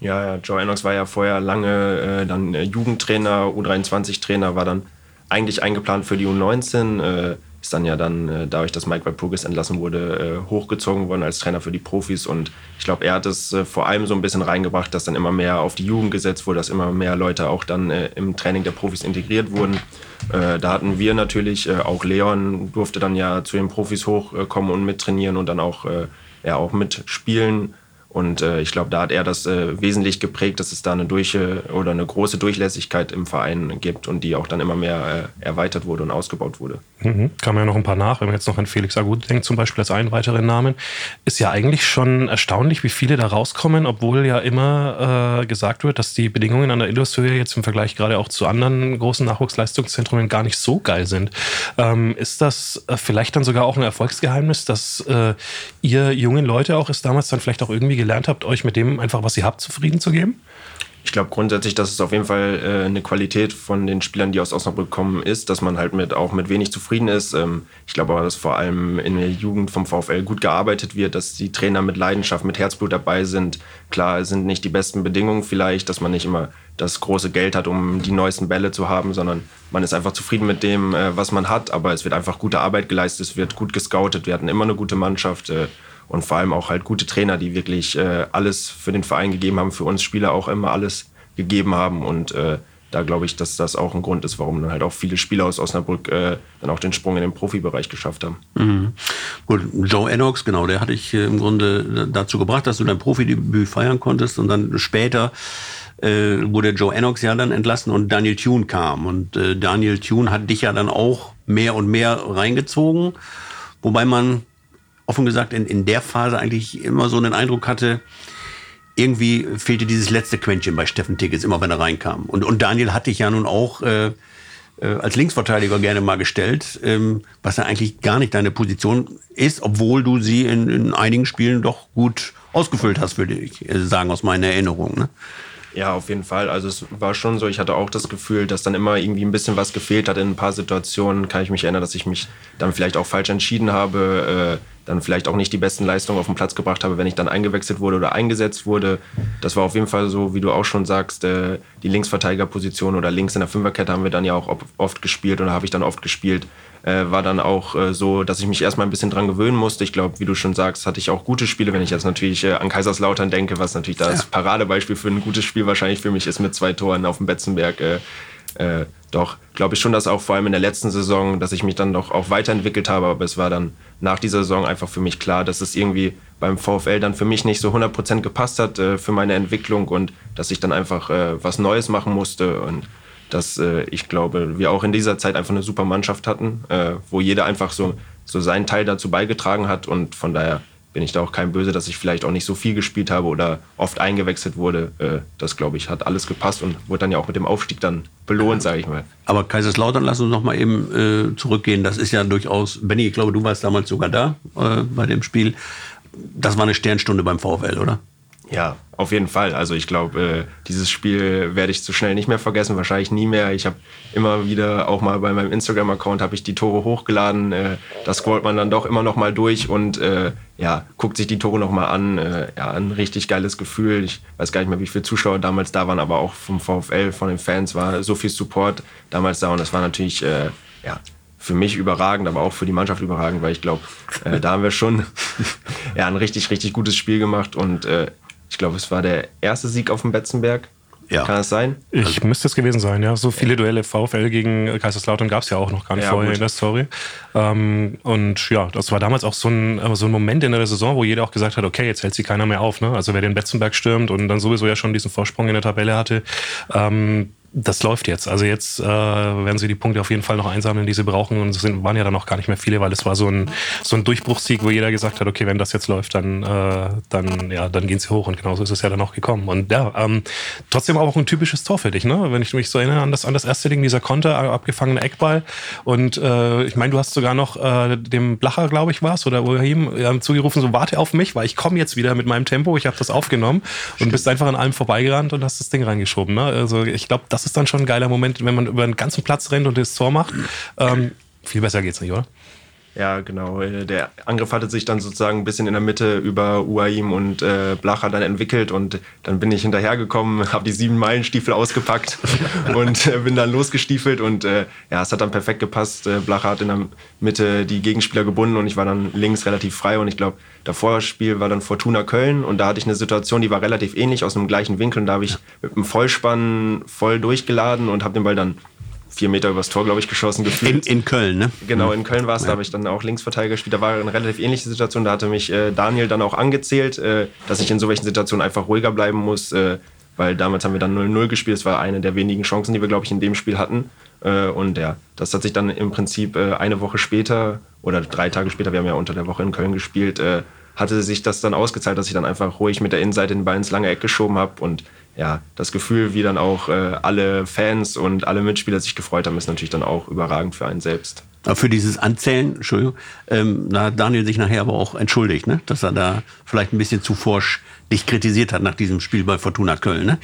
Ja, ja, Joe Ennox war ja vorher lange äh, dann äh, Jugendtrainer, U23-Trainer, war dann eigentlich eingeplant für die U19, äh, ist dann ja dann, äh, dadurch, dass Mike Walpurgis entlassen wurde, äh, hochgezogen worden als Trainer für die Profis. Und ich glaube, er hat es äh, vor allem so ein bisschen reingebracht, dass dann immer mehr auf die Jugend gesetzt wurde, dass immer mehr Leute auch dann im Training der Profis integriert wurden. da hatten wir natürlich, auch Leon durfte dann ja zu den Profis hochkommen und mittrainieren und dann auch, ja, auch mitspielen. Und äh, ich glaube, da hat er das äh, wesentlich geprägt, dass es da eine Durche oder eine große Durchlässigkeit im Verein gibt und die auch dann immer mehr äh, erweitert wurde und ausgebaut wurde. Mhm. Kam ja noch ein paar nach, wenn man jetzt noch an Felix Agut denkt, zum Beispiel als einen weiteren Namen. Ist ja eigentlich schon erstaunlich, wie viele da rauskommen, obwohl ja immer äh, gesagt wird, dass die Bedingungen an der Illushöhe jetzt im Vergleich gerade auch zu anderen großen Nachwuchsleistungszentren gar nicht so geil sind. Ähm, ist das äh, vielleicht dann sogar auch ein Erfolgsgeheimnis, dass äh, ihr jungen Leute auch es damals dann vielleicht auch irgendwie gelernt habt, euch mit dem einfach, was ihr habt, zufrieden zu geben? Ich glaube grundsätzlich, dass es auf jeden Fall äh, eine Qualität von den Spielern, die aus Osnabrück kommen, ist, dass man halt mit, auch mit wenig zufrieden ist. Ähm, ich glaube aber, dass vor allem in der Jugend vom VfL gut gearbeitet wird, dass die Trainer mit Leidenschaft, mit Herzblut dabei sind. Klar, es sind nicht die besten Bedingungen vielleicht, dass man nicht immer das große Geld hat, um die neuesten Bälle zu haben, sondern man ist einfach zufrieden mit dem, äh, was man hat. Aber es wird einfach gute Arbeit geleistet, es wird gut gescoutet. Wir hatten immer eine gute Mannschaft. Äh, und vor allem auch halt gute Trainer, die wirklich äh, alles für den Verein gegeben haben, für uns Spieler auch immer alles gegeben haben und äh, da glaube ich, dass das auch ein Grund ist, warum dann halt auch viele Spieler aus Osnabrück äh, dann auch den Sprung in den Profibereich geschafft haben. Mhm. Gut, Joe Ennox, genau, der hatte ich äh, im Grunde dazu gebracht, dass du dein Profidebüt feiern konntest und dann später äh, wurde Joe Ennox ja dann entlassen und Daniel Thune kam. Und äh, Daniel Thune hat dich ja dann auch mehr und mehr reingezogen, wobei man offen gesagt in, in der Phase eigentlich immer so einen Eindruck hatte, irgendwie fehlte dieses letzte Quäntchen bei Steffen Tickets, immer wenn er reinkam. Und, und Daniel hatte ich ja nun auch äh, äh, als Linksverteidiger gerne mal gestellt, ähm, was ja eigentlich gar nicht deine Position ist, obwohl du sie in, in einigen Spielen doch gut ausgefüllt hast, würde ich äh, sagen, aus meiner Erinnerung. Ne? Ja, auf jeden Fall. Also es war schon so, ich hatte auch das Gefühl, dass dann immer irgendwie ein bisschen was gefehlt hat in ein paar Situationen. Kann ich mich erinnern, dass ich mich dann vielleicht auch falsch entschieden habe. Äh, dann vielleicht auch nicht die besten Leistungen auf den Platz gebracht habe, wenn ich dann eingewechselt wurde oder eingesetzt wurde. Das war auf jeden Fall so, wie du auch schon sagst, äh, die Linksverteidigerposition oder links in der Fünferkette haben wir dann ja auch oft gespielt oder habe ich dann oft gespielt. Äh, war dann auch äh, so, dass ich mich erstmal ein bisschen dran gewöhnen musste. Ich glaube, wie du schon sagst, hatte ich auch gute Spiele. Wenn ich jetzt natürlich an Kaiserslautern denke, was natürlich das. Paradebeispiel für ein gutes Spiel wahrscheinlich für mich ist mit zwei Toren auf dem Betzenberg. Äh, doch, glaube ich schon, dass auch vor allem in der letzten Saison, dass ich mich dann doch auch weiterentwickelt habe. Aber es war dann nach dieser Saison einfach für mich klar, dass es irgendwie beim VfL dann für mich nicht so 100% gepasst hat äh, für meine Entwicklung und dass ich dann einfach äh, was Neues machen musste. Und dass äh, ich glaube, wir auch in dieser Zeit einfach eine super Mannschaft hatten, äh, wo jeder einfach so, so seinen Teil dazu beigetragen hat. Und von daher bin ich da auch kein Böse, dass ich vielleicht auch nicht so viel gespielt habe oder oft eingewechselt wurde. Äh, das, glaube ich, hat alles gepasst und wurde dann ja auch mit dem Aufstieg dann belohnt, sage ich mal. Aber Kaiserslautern, lass uns noch mal eben äh, zurückgehen. Das ist ja durchaus, Benny, ich glaube, du warst damals sogar da äh, bei dem Spiel. Das war eine Sternstunde beim VfL, oder? Ja, auf jeden Fall. Also ich glaube, äh, dieses Spiel werde ich zu schnell nicht mehr vergessen, wahrscheinlich nie mehr. Ich habe immer wieder, auch mal bei meinem Instagram-Account, habe ich die Tore hochgeladen. Äh, da scrollt man dann doch immer noch mal durch und äh, ja, guckt sich die Tore noch mal an. Äh, ja, ein richtig geiles Gefühl. Ich weiß gar nicht mehr, wie viele Zuschauer damals da waren, aber auch vom VfL, von den Fans war so viel Support damals da und das war natürlich, äh, ja, für mich überragend, aber auch für die Mannschaft überragend, weil ich glaube, äh, da haben wir schon ja, ein richtig, richtig gutes Spiel gemacht und äh, ich glaube, es war der erste Sieg auf dem Betzenberg. Ja. Kann das sein? Ich also, müsste es gewesen sein, ja. So viele Duelle VfL gegen Kaiserslautern gab es ja auch noch gar nicht ja, vorher gut. in der Story. Ähm, und ja, das war damals auch so ein, so ein Moment in der Saison, wo jeder auch gesagt hat, okay, jetzt hält sich keiner mehr auf. Ne? Also wer den Betzenberg stürmt und dann sowieso ja schon diesen Vorsprung in der Tabelle hatte, ähm, das läuft jetzt. Also jetzt äh, werden sie die Punkte auf jeden Fall noch einsammeln, die sie brauchen. Und es sind, waren ja dann noch gar nicht mehr viele, weil es war so ein, so ein Durchbruchssieg, wo jeder gesagt hat, okay, wenn das jetzt läuft, dann, äh, dann, ja, dann gehen sie hoch. Und genauso ist es ja dann auch gekommen. Und ja, ähm, trotzdem auch ein typisches Tor für dich, ne? Wenn ich mich so erinnere an das, an das erste Ding, dieser Konter, abgefangene Eckball. Und äh, ich meine, du hast sogar noch äh, dem Blacher, glaube ich, war es, oder Urahim, äh, zugerufen, so warte auf mich, weil ich komme jetzt wieder mit meinem Tempo. Ich habe das aufgenommen und bist einfach an allem vorbeigerannt und hast das Ding reingeschoben. Ne? Also ich glaube, das ist dann schon ein geiler Moment, wenn man über den ganzen Platz rennt und das Tor macht. Ähm, viel besser geht's nicht, oder? Ja, genau. Äh, der Angriff hatte sich dann sozusagen ein bisschen in der Mitte über Uaim und äh, Blacher dann entwickelt und dann bin ich hinterhergekommen, habe die sieben Meilenstiefel ausgepackt und äh, bin dann losgestiefelt und äh, ja, es hat dann perfekt gepasst. Äh, Blacher hat in der Mitte die Gegenspieler gebunden und ich war dann links relativ frei und ich glaube, davor Spiel war dann Fortuna Köln und da hatte ich eine Situation, die war relativ ähnlich aus einem gleichen Winkel und da habe ich mit einem Vollspann voll durchgeladen und habe den Ball dann vier Meter übers Tor, glaube ich, geschossen gefühlt. In, in, Köln, ne? Genau, in Köln war es. Ja. Da habe ich dann auch Linksverteidiger gespielt. Da war eine relativ ähnliche Situation. Da hatte mich äh, Daniel dann auch angezählt, äh, dass ich in solchen Situationen einfach ruhiger bleiben muss. Äh, weil damals haben wir dann 0-0 gespielt. Das war eine der wenigen Chancen, die wir, glaube ich, in dem Spiel hatten. Äh, und ja, das hat sich dann im Prinzip äh, eine Woche später oder drei Tage später, wir haben ja unter der Woche in Köln gespielt, äh, hatte sich das dann ausgezahlt, dass ich dann einfach ruhig mit der Innenseite den Ball ins lange Eck geschoben habe und ja, das Gefühl, wie dann auch äh, alle Fans und alle Mitspieler sich gefreut haben, ist natürlich dann auch überragend für einen selbst. Aber für dieses Anzählen, Entschuldigung, ähm, da hat Daniel sich nachher aber auch entschuldigt, ne? dass er da vielleicht ein bisschen zu forsch dich kritisiert hat nach diesem Spiel bei Fortuna Köln. Ne?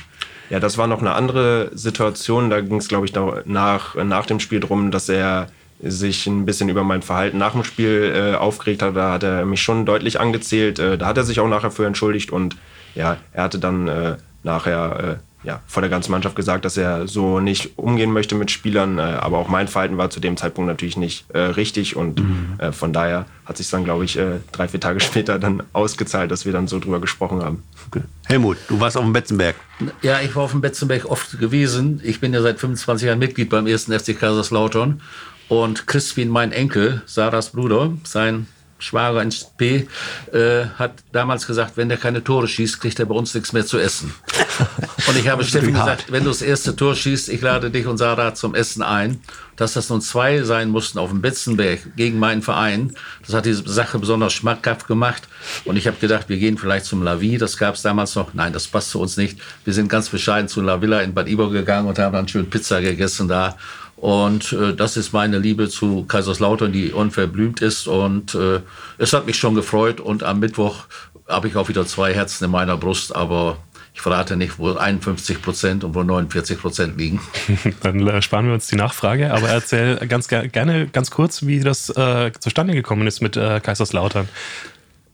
Ja, das war noch eine andere Situation. Da ging es, glaube ich, nach, nach dem Spiel darum, dass er sich ein bisschen über mein Verhalten nach dem Spiel äh, aufgeregt hat. Da hat er mich schon deutlich angezählt. Äh, da hat er sich auch nachher für entschuldigt und ja, er hatte dann äh, nachher äh, ja, vor der ganzen Mannschaft gesagt, dass er so nicht umgehen möchte mit Spielern. Äh, aber auch mein Verhalten war zu dem Zeitpunkt natürlich nicht äh, richtig. Und mhm. äh, von daher hat sich dann, glaube ich, äh, drei, vier Tage später dann ausgezahlt, dass wir dann so drüber gesprochen haben. Okay. Helmut, du warst auf dem Betzenberg. Ja, ich war auf dem Betzenberg oft gewesen. Ich bin ja seit 25 Jahren Mitglied beim ersten FC Kaiserslautern. Und Crispin, mein Enkel, Sarahs Bruder, sein Schwager in P, äh, hat damals gesagt, wenn der keine Tore schießt, kriegt er bei uns nichts mehr zu essen. Und ich habe Steffen gesagt, wenn du das erste Tor schießt, ich lade dich und Sarah zum Essen ein. Dass das nun zwei sein mussten auf dem Betzenberg gegen meinen Verein, das hat die Sache besonders schmackhaft gemacht. Und ich habe gedacht, wir gehen vielleicht zum La Vie, das gab es damals noch. Nein, das passt zu uns nicht. Wir sind ganz bescheiden zu La Villa in Bad Iber gegangen und haben dann schön Pizza gegessen da. Und äh, das ist meine Liebe zu Kaiserslautern, die unverblümt ist. Und äh, es hat mich schon gefreut. Und am Mittwoch habe ich auch wieder zwei Herzen in meiner Brust. Aber ich verrate nicht, wo 51 Prozent und wo 49 Prozent liegen. Dann äh, sparen wir uns die Nachfrage, aber erzähl ganz ger gerne ganz kurz, wie das äh, zustande gekommen ist mit äh, Kaiserslautern.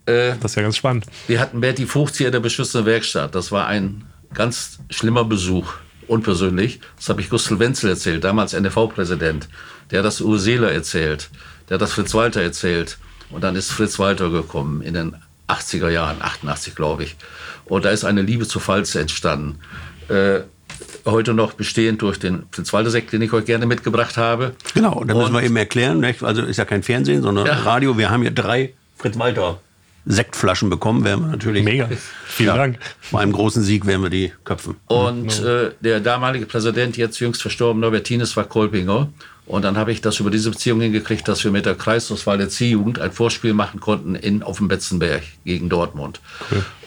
Äh, Das ist ja ganz spannend. wir hatten Berti Fuchs hier in der beschissenen Werkstatt. Das war ein ganz schlimmer Besuch, unpersönlich. Das habe ich Gustl Wenzel erzählt, damals NFV-Präsident. Der hat das Uwe Seeler erzählt. Der hat das Fritz Walter erzählt. Und dann ist Fritz Walter gekommen in den 80er Jahren, 88 glaube ich. Und da ist eine Liebe zu Pfalz entstanden. Äh, heute noch bestehend durch den Fritz Walter Sekt, den ich euch gerne mitgebracht habe. Genau, da müssen wir eben erklären, nicht? also ist ja kein Fernsehen, sondern Ja. Radio. Wir haben hier drei Fritz Walter Sektflaschen bekommen, werden wir natürlich. Mega. Vielen Ja, Dank. Bei einem großen Sieg werden wir die köpfen. Und äh, der damalige Präsident, jetzt jüngst verstorben, Norbert Tienes, war Kolpinger. Und dann habe ich das über diese Beziehung hingekriegt, dass wir mit der Kreisauswahl der C-Jugend ein Vorspiel machen konnten in, auf dem Betzenberg gegen Dortmund.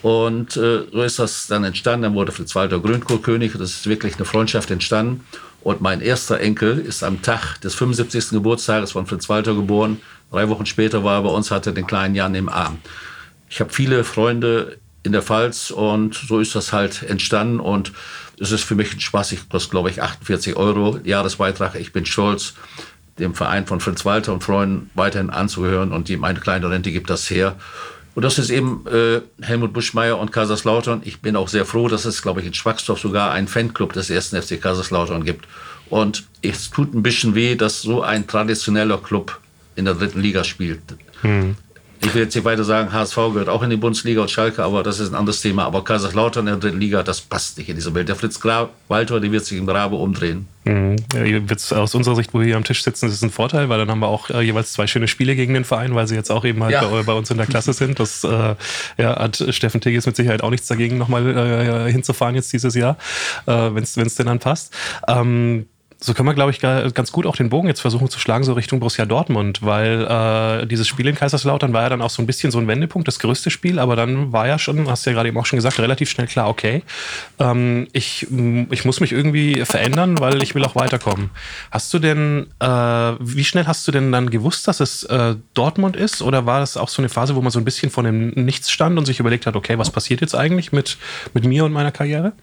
Und äh, so ist das dann entstanden. Dann wurde Fritz Walter Grünkohlkönig. Das ist wirklich eine Freundschaft entstanden. Und mein erster Enkel ist am Tag des 75. Geburtstages von Fritz Walter geboren. Drei Wochen später war er bei uns, hatte den kleinen Jan im Arm. Ich habe viele Freunde in der Pfalz und so ist das halt entstanden und es ist für mich ein Spaß. Ich kostet, glaube ich, 48 Euro Jahresbeitrag. Ich bin stolz, dem Verein von Fritz Walter und Freunden weiterhin anzugehören und die, meine kleine Rente gibt das her. Und das ist eben äh, Helmut Buschmeier und Kaiserslautern. Ich bin auch sehr froh, dass es, glaube ich, in Schwacksdorf sogar einen Fanclub des ersten FC Kaiserslautern gibt. Und es tut ein bisschen weh, dass so ein traditioneller Club in der dritten Liga spielt. Ich will jetzt nicht weiter sagen, HSV gehört auch in die Bundesliga und Schalke, aber das ist ein anderes Thema. Aber Kaiserslautern in der dritten Liga, das passt nicht in diese Welt. Der Fritz Gra Walter, der wird sich im Grabe umdrehen. Mhm. Ja, aus unserer Sicht, wo wir hier am Tisch sitzen, ist es ein Vorteil, weil dann haben wir auch äh, jeweils zwei schöne Spiele gegen den Verein, weil sie jetzt auch eben halt Ja. bei, bei uns in der Klasse sind. Das äh, ja, hat Steffen Tigges mit Sicherheit auch nichts dagegen, nochmal äh, hinzufahren jetzt dieses Jahr, äh, wenn es denn dann passt. Ähm, so können wir, glaube ich, ga- ganz gut auch den Bogen jetzt versuchen zu schlagen, so Richtung Borussia Dortmund, weil äh, dieses Spiel in Kaiserslautern war ja dann auch so ein bisschen so ein Wendepunkt, das größte Spiel, aber dann war ja schon, hast du ja gerade eben auch schon gesagt, relativ schnell klar, okay, ähm, ich, ich muss mich irgendwie verändern, weil ich will auch weiterkommen. Hast du denn, äh, wie schnell hast du denn dann gewusst, dass es äh, Dortmund ist? Oder war das auch so eine Phase, wo man so ein bisschen vor dem Nichts stand und sich überlegt hat, okay, was passiert jetzt eigentlich mit, mit mir und meiner Karriere?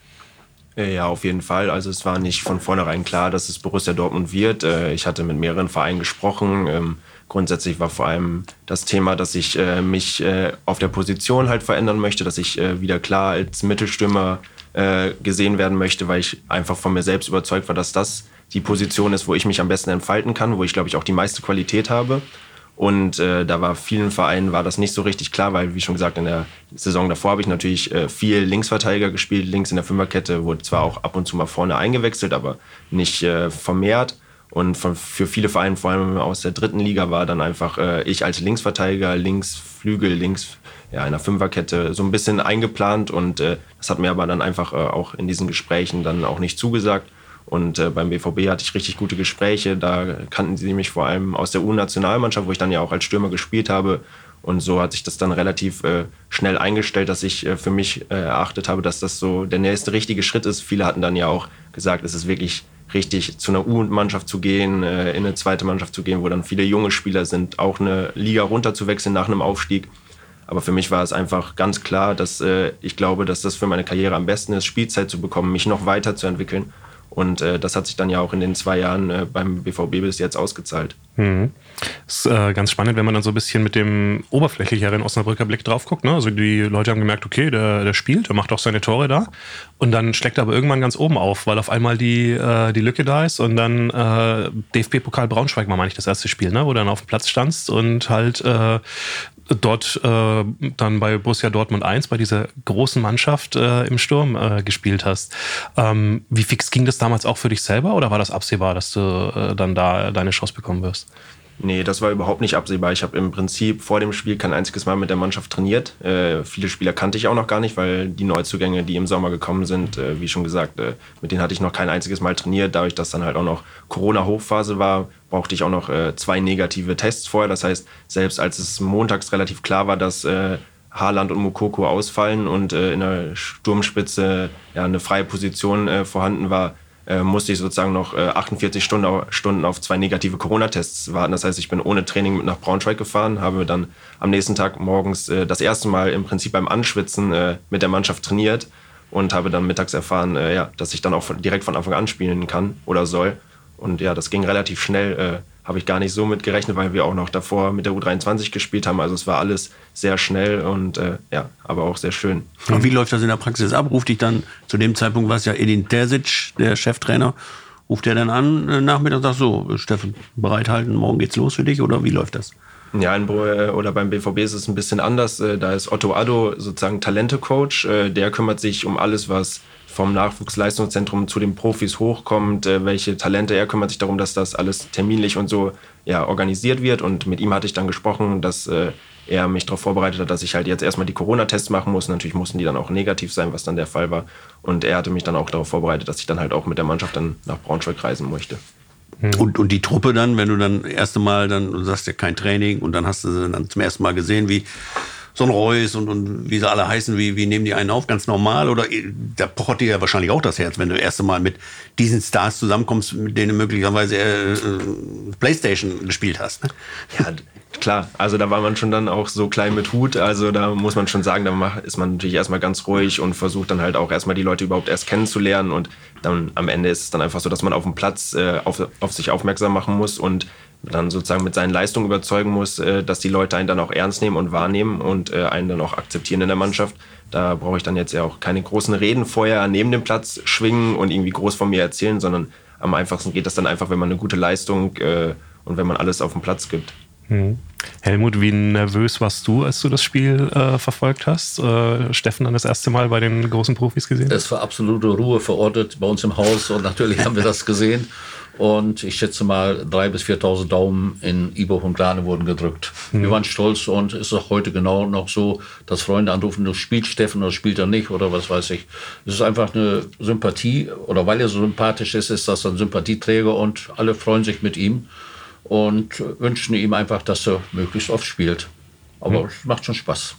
Äh, Ja, auf jeden Fall. Also es war nicht von vornherein klar, dass es Borussia Dortmund wird. Äh, Ich hatte mit mehreren Vereinen gesprochen. Ähm, Grundsätzlich war vor allem das Thema, dass ich äh, mich auf der Position halt verändern möchte, dass ich wieder klar als Mittelstürmer gesehen werden möchte, weil ich einfach von mir selbst überzeugt war, dass das die Position ist, wo ich mich am besten entfalten kann, wo ich glaube ich auch die meiste Qualität habe. Und äh, da war vielen Vereinen war das nicht so richtig klar, weil wie schon gesagt in der Saison davor habe ich natürlich äh, viel Linksverteidiger gespielt, links in der Fünferkette wurde zwar auch ab und zu mal vorne eingewechselt, aber nicht äh, vermehrt. Und von, für viele Vereine, vor allem aus der dritten Liga, war dann einfach äh, ich als Linksverteidiger, Linksflügel, links ja, in der Fünferkette so ein bisschen eingeplant. Und äh, das hat mir aber dann einfach äh, auch in diesen Gesprächen dann auch nicht zugesagt. Und äh, beim BVB hatte ich richtig gute Gespräche. Da kannten sie mich vor allem aus der U-Nationalmannschaft, wo ich dann ja auch als Stürmer gespielt habe. Und so hat sich das dann relativ äh, schnell eingestellt, dass ich äh, für mich äh, erachtet habe, dass das so der nächste richtige Schritt ist. Viele hatten dann ja auch gesagt, es ist wirklich richtig, zu einer U-Mannschaft zu gehen, äh, in eine zweite Mannschaft zu gehen, wo dann viele junge Spieler sind, auch eine Liga runterzuwechseln nach einem Aufstieg. Aber für mich war es einfach ganz klar, dass äh, ich glaube, dass das für meine Karriere am besten ist, Spielzeit zu bekommen, mich noch weiterzuentwickeln. Und äh, das hat sich dann ja auch in den zwei Jahren äh, beim BVB bis jetzt ausgezahlt. Mhm. ist äh, ganz spannend, wenn man dann so ein bisschen mit dem oberflächlicheren Osnabrücker Blick drauf guckt. Ne? Also die Leute haben gemerkt, okay, der, der spielt, der macht auch seine Tore da. Und dann schlägt er aber irgendwann ganz oben auf, weil auf einmal die, äh, die Lücke da ist. Und dann äh, DFB-Pokal Braunschweig war, meine ich, das erste Spiel, ne? wo du dann auf dem Platz standst und halt äh, dort äh, dann bei Borussia Dortmund 1, bei dieser großen Mannschaft äh, im Sturm äh, gespielt hast. Ähm, wie fix ging das damals auch für dich selber oder war das absehbar, dass du äh, dann da deine Chance bekommen wirst? Nee, das war überhaupt nicht absehbar. Ich habe im Prinzip vor dem Spiel kein einziges Mal mit der Mannschaft trainiert. Äh, viele Spieler kannte ich auch noch gar nicht, weil die Neuzugänge, die im Sommer gekommen sind, äh, wie schon gesagt, äh, mit denen hatte ich noch kein einziges Mal trainiert. Dadurch, dass dann halt auch noch Corona-Hochphase war, brauchte ich auch noch äh, zwei negative Tests vorher. Das heißt, selbst als es montags relativ klar war, dass äh, Haaland und Mukoko ausfallen und äh, in der Sturmspitze ja, eine freie Position vorhanden war, äh, musste ich sozusagen noch äh, 48 Stunden, Stunden auf zwei negative Corona-Tests warten. Das heißt, ich bin ohne Training nach Braunschweig gefahren, habe dann am nächsten Tag morgens äh, das erste Mal im Prinzip beim Anschwitzen äh, mit der Mannschaft trainiert und habe dann mittags erfahren, äh, dass ich dann auch direkt von Anfang an spielen kann oder soll. Und ja, das ging relativ schnell. Äh, habe ich gar nicht so mit gerechnet, weil wir auch noch davor mit der U23 gespielt haben. Also es war alles sehr schnell und äh, ja, aber auch sehr schön. Und wie läuft das in der Praxis ab? Ruft dich dann, zu dem Zeitpunkt war es ja Edin Terzic, der Cheftrainer, ruft er dann an äh, nachmittags und sagt so, Steffen, bereithalten, morgen geht's los für dich oder wie läuft das? Ja, in Bo oder beim BVB ist es ein bisschen anders. Äh, da ist Otto Addo sozusagen Talente-Coach. Äh, der kümmert sich um alles, was vom Nachwuchsleistungszentrum zu den Profis hochkommt, äh, welche Talente. Er kümmert sich darum, dass das alles terminlich und so ja, organisiert wird. Und mit ihm hatte ich dann gesprochen, dass äh, er mich darauf vorbereitet hat, dass ich halt jetzt erstmal die Corona-Tests machen muss. Natürlich mussten die dann auch negativ sein, was dann der Fall war. Und er hatte mich dann auch darauf vorbereitet, dass ich dann halt auch mit der Mannschaft dann nach Braunschweig reisen möchte. Und, und die Truppe dann, wenn du dann das erste Mal dann, du sagst ja kein Training und dann hast du sie dann zum ersten Mal gesehen, wie so ein Reus und, und wie sie alle heißen, wie, wie nehmen die einen auf? Ganz normal? Oder da pocht dir ja wahrscheinlich auch das Herz, wenn du das erste Mal mit diesen Stars zusammenkommst, mit denen du möglicherweise äh, Playstation gespielt hast. Ne? Ja, klar. Also da war man schon dann auch so klein mit Hut. Also da muss man schon sagen, da ist man natürlich erstmal ganz ruhig und versucht dann halt auch erstmal die Leute überhaupt erst kennenzulernen. Und dann am Ende ist es dann einfach so, dass man auf dem Platz äh, auf, auf sich aufmerksam machen muss und dann sozusagen mit seinen Leistungen überzeugen muss, äh, dass die Leute einen dann auch ernst nehmen und wahrnehmen und äh, einen dann auch akzeptieren in der Mannschaft. Da brauche ich dann jetzt ja auch keine großen Reden vorher neben dem Platz schwingen und irgendwie groß von mir erzählen, sondern am einfachsten geht das dann einfach, wenn man eine gute Leistung äh, und wenn man alles auf den Platz gibt. Hm. Helmut, wie nervös warst du, als du das Spiel äh, verfolgt hast? Äh, Steffen dann das erste Mal bei den großen Profis gesehen? Es war absolute Ruhe verortet bei uns im Haus und natürlich haben wir das gesehen. Und ich schätze mal, 3.000 bis 4.000 Daumen in Ibo und Glane wurden gedrückt. Mhm. Wir waren stolz und es ist auch heute genau noch so, dass Freunde anrufen, du spielt Steffen oder spielt er nicht oder was weiß ich. Es ist einfach eine Sympathie oder weil er so sympathisch ist, ist das ein Sympathieträger und alle freuen sich mit ihm und wünschen ihm einfach, dass er möglichst oft spielt. Aber mhm. es macht schon Spaß.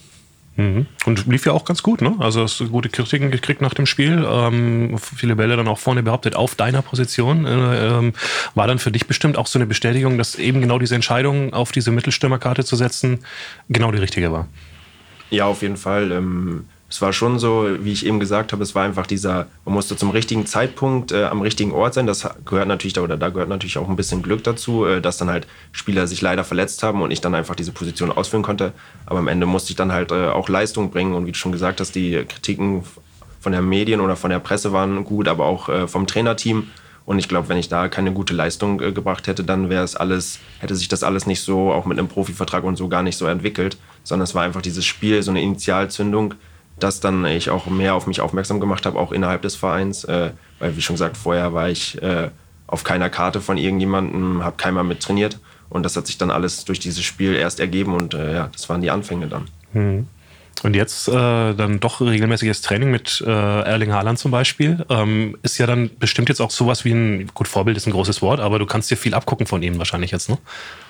Mhm. Und lief ja auch ganz gut, ne? Also hast du gute Kritiken gekriegt nach dem Spiel. Ähm, viele Bälle dann auch vorne behauptet auf deiner Position. Äh, ähm, war dann für dich bestimmt auch so eine Bestätigung, dass eben genau diese Entscheidung, auf diese Mittelstürmerkarte zu setzen, genau die richtige war? Ja, auf jeden Fall. Ähm, es war schon so, wie ich eben gesagt habe, es war einfach dieser, man musste zum richtigen Zeitpunkt äh, am richtigen Ort sein. Das gehört natürlich, oder da gehört natürlich auch ein bisschen Glück dazu, äh, dass dann halt Spieler sich leider verletzt haben und ich dann einfach diese Position ausführen konnte. Aber am Ende musste ich dann halt äh, auch Leistung bringen und wie du schon gesagt hast, die Kritiken von der Medien oder von der Presse waren gut, aber auch äh, vom Trainerteam. Und ich glaube, wenn ich da keine gute Leistung äh, gebracht hätte, dann wäre es alles, hätte sich das alles nicht so, auch mit einem Profivertrag und so gar nicht so entwickelt, sondern es war einfach dieses Spiel, so eine Initialzündung, dass dann ich auch mehr auf mich aufmerksam gemacht habe, auch innerhalb des Vereins. Äh, weil, wie schon gesagt, vorher war ich äh, auf keiner Karte von irgendjemandem, habe keiner mit trainiert. Und das hat sich dann alles durch dieses Spiel erst ergeben und äh, ja, das waren die Anfänge dann. Hm. Und jetzt äh, dann doch regelmäßiges Training mit äh, Erling Haaland zum Beispiel. Ähm, ist ja dann bestimmt jetzt auch sowas wie ein, gut, Vorbild ist ein großes Wort, aber du kannst dir viel abgucken von ihm wahrscheinlich jetzt, ne?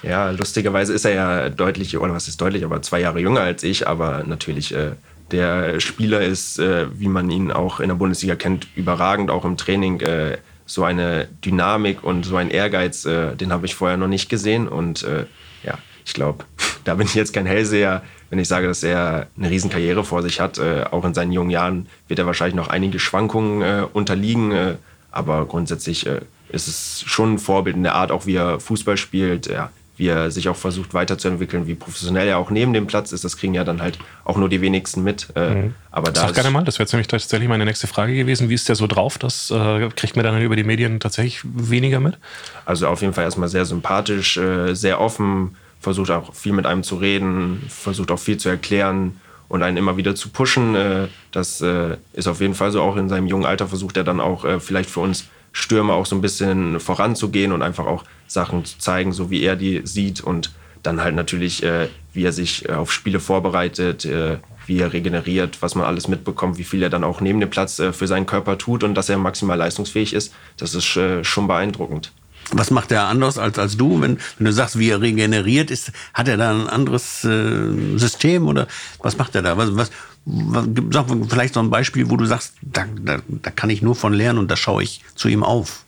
Ja, lustigerweise ist er ja deutlich, oder was ist deutlich, aber zwei Jahre jünger als ich, aber natürlich äh, der Spieler ist, äh, wie man ihn auch in der Bundesliga kennt, überragend, auch im Training. Äh, so eine Dynamik und so ein Ehrgeiz, äh, den habe ich vorher noch nicht gesehen. Und äh, ja, ich glaube, da bin ich jetzt kein Hellseher, wenn ich sage, dass er eine Riesenkarriere vor sich hat. Äh, auch in seinen jungen Jahren wird er wahrscheinlich noch einige Schwankungen äh, unterliegen. aber grundsätzlich ist es schon ein Vorbild in der Art, auch wie er Fußball spielt. Ja, wie er sich auch versucht weiterzuentwickeln, wie professionell er auch neben dem Platz ist. Das kriegen ja dann halt auch nur die wenigsten mit. Äh, mhm. Aber da Sag gerne mal, das wäre nämlich tatsächlich meine nächste Frage gewesen. Wie ist der so drauf? Das äh, kriegt man dann über die Medien tatsächlich weniger mit? Also auf jeden Fall erstmal sehr sympathisch, äh, sehr offen, versucht auch viel mit einem zu reden, versucht auch viel zu erklären und einen immer wieder zu pushen. Äh, das äh, ist auf jeden Fall so. Auch in seinem jungen Alter versucht er dann auch äh, vielleicht für uns Stürmer auch so ein bisschen voranzugehen und einfach auch Sachen zu zeigen, so wie er die sieht und dann halt natürlich, äh, wie er sich äh, auf Spiele vorbereitet, äh, wie er regeneriert, was man alles mitbekommt, wie viel er dann auch neben dem Platz äh, für seinen Körper tut und dass er maximal leistungsfähig ist, das ist äh, schon beeindruckend. Was macht er anders als, als du? Wenn, wenn du sagst, wie er regeneriert ist, hat er da ein anderes System oder was macht er da? Was, was, was, sag vielleicht so ein Beispiel, wo du sagst, da, da, da kann ich nur von lernen und da schaue ich zu ihm auf.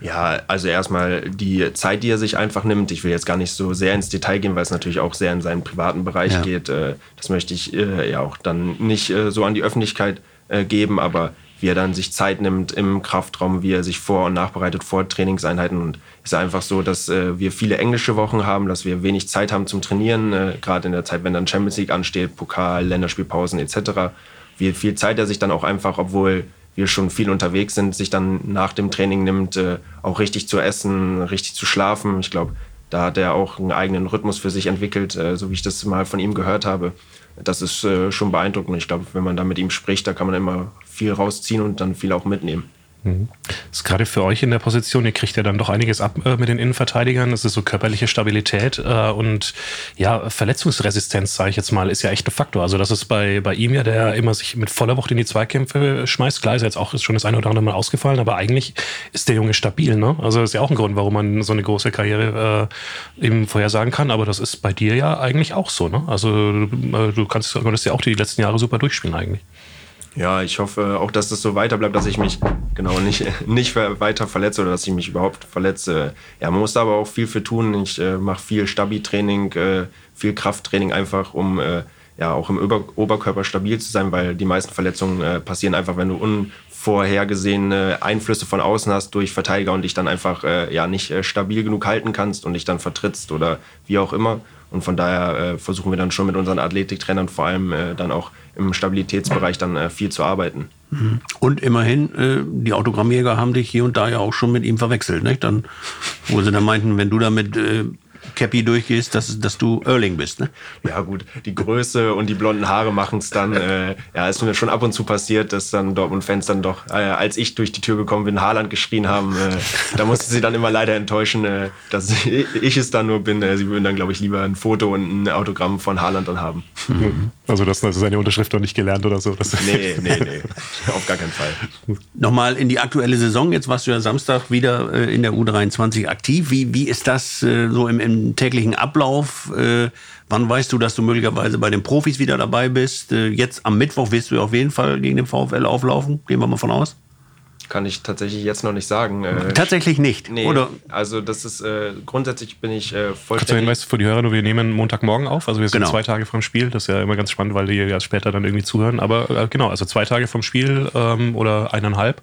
Ja, also erstmal die Zeit, die er sich einfach nimmt. Ich will jetzt gar nicht so sehr ins Detail gehen, weil es natürlich auch sehr in seinen privaten Bereich ja. geht. Äh, das möchte ich äh, ja auch dann nicht äh, so an die Öffentlichkeit geben, aber wie er dann sich Zeit nimmt im Kraftraum, wie er sich vor- und nachbereitet vor Trainingseinheiten. Und es ist einfach so, dass äh, wir viele englische Wochen haben, dass wir wenig Zeit haben zum Trainieren, äh, gerade in der Zeit, wenn dann Champions League ansteht, Pokal, Länderspielpausen etc. Wie viel Zeit er sich dann auch einfach, obwohl wir schon viel unterwegs sind, sich dann nach dem Training nimmt, äh, auch richtig zu essen, richtig zu schlafen. Ich glaube, da hat er auch einen eigenen Rhythmus für sich entwickelt, äh, so wie ich das mal von ihm gehört habe. Das ist äh, schon beeindruckend. Ich glaube, wenn man da mit ihm spricht, da kann man immer viel rausziehen und dann viel auch mitnehmen. Mhm. Das ist gerade für euch in der Position, ihr kriegt ja dann doch einiges ab äh, mit den Innenverteidigern. Das ist so körperliche Stabilität äh, und ja, Verletzungsresistenz, sage ich jetzt mal, ist ja echt ein Faktor. Also das ist bei, bei ihm ja, der immer sich mit voller Wucht in die Zweikämpfe schmeißt. Klar ist jetzt auch ist schon das eine oder andere Mal ausgefallen, aber eigentlich ist der Junge stabil. Ne? Also das ist ja auch ein Grund, warum man so eine große Karriere äh, eben vorhersagen kann. Aber das ist bei dir ja eigentlich auch so. Ne? Also äh, du kannst, konntest ja auch die letzten Jahre super durchspielen eigentlich. Ja, ich hoffe auch, dass das so weiter bleibt, dass ich mich genau nicht, nicht weiter verletze oder dass ich mich überhaupt verletze. Ja, man muss da aber auch viel für tun. Ich äh, mache viel Stabi-Training, äh, viel Krafttraining einfach, um äh, ja auch im Ober Oberkörper stabil zu sein, weil die meisten Verletzungen äh, passieren einfach, wenn du unvorhergesehene Einflüsse von außen hast durch Verteidiger und dich dann einfach äh, ja nicht äh, stabil genug halten kannst und dich dann vertrittst oder wie auch immer. Und von daher versuchen wir dann schon mit unseren Athletiktrainern vor allem dann auch im Stabilitätsbereich dann äh, viel zu arbeiten. Mhm. Und immerhin, äh, die Autogrammjäger haben dich hier und da ja auch schon mit ihm verwechselt, nicht? Dann, wo sie dann meinten, wenn du da mit äh, Cappy durchgehst, dass, dass du Erling bist. Ne? Ja gut, die Größe und die blonden Haare machen es dann. Äh, ja, es ist mir schon ab und zu passiert, dass dann Dortmund-Fans dann doch, äh, als ich durch die Tür gekommen bin, Haaland geschrien haben. Äh, da musste sie dann immer leider enttäuschen, äh, dass ich es dann nur bin. Äh, sie würden dann, glaube ich, lieber ein Foto und ein Autogramm von Haaland dann haben. Mhm. Also das ist seine Unterschrift noch nicht gelernt oder so. Das nee, nee, nee. Auf gar keinen Fall. Nochmal in die aktuelle Saison. Jetzt warst du ja Samstag wieder äh, in der U23 aktiv. Wie, wie ist das so im, im täglichen Ablauf? Äh, wann weißt du, dass du möglicherweise bei den Profis wieder dabei bist? Äh, jetzt am Mittwoch wirst du auf jeden Fall gegen den VfL auflaufen. Gehen wir mal von aus. Kann ich tatsächlich jetzt noch nicht sagen. Äh, tatsächlich nicht, nee, oder? Also das ist äh, grundsätzlich bin ich äh, vollständig. Kannst du hinweisen für die Hörer, wir nehmen Montagmorgen auf, also wir sind genau. zwei Tage vom Spiel. Das ist ja immer ganz spannend, weil die ja später dann irgendwie zuhören. Aber äh, genau, also zwei Tage vom Spiel ähm, oder eineinhalb.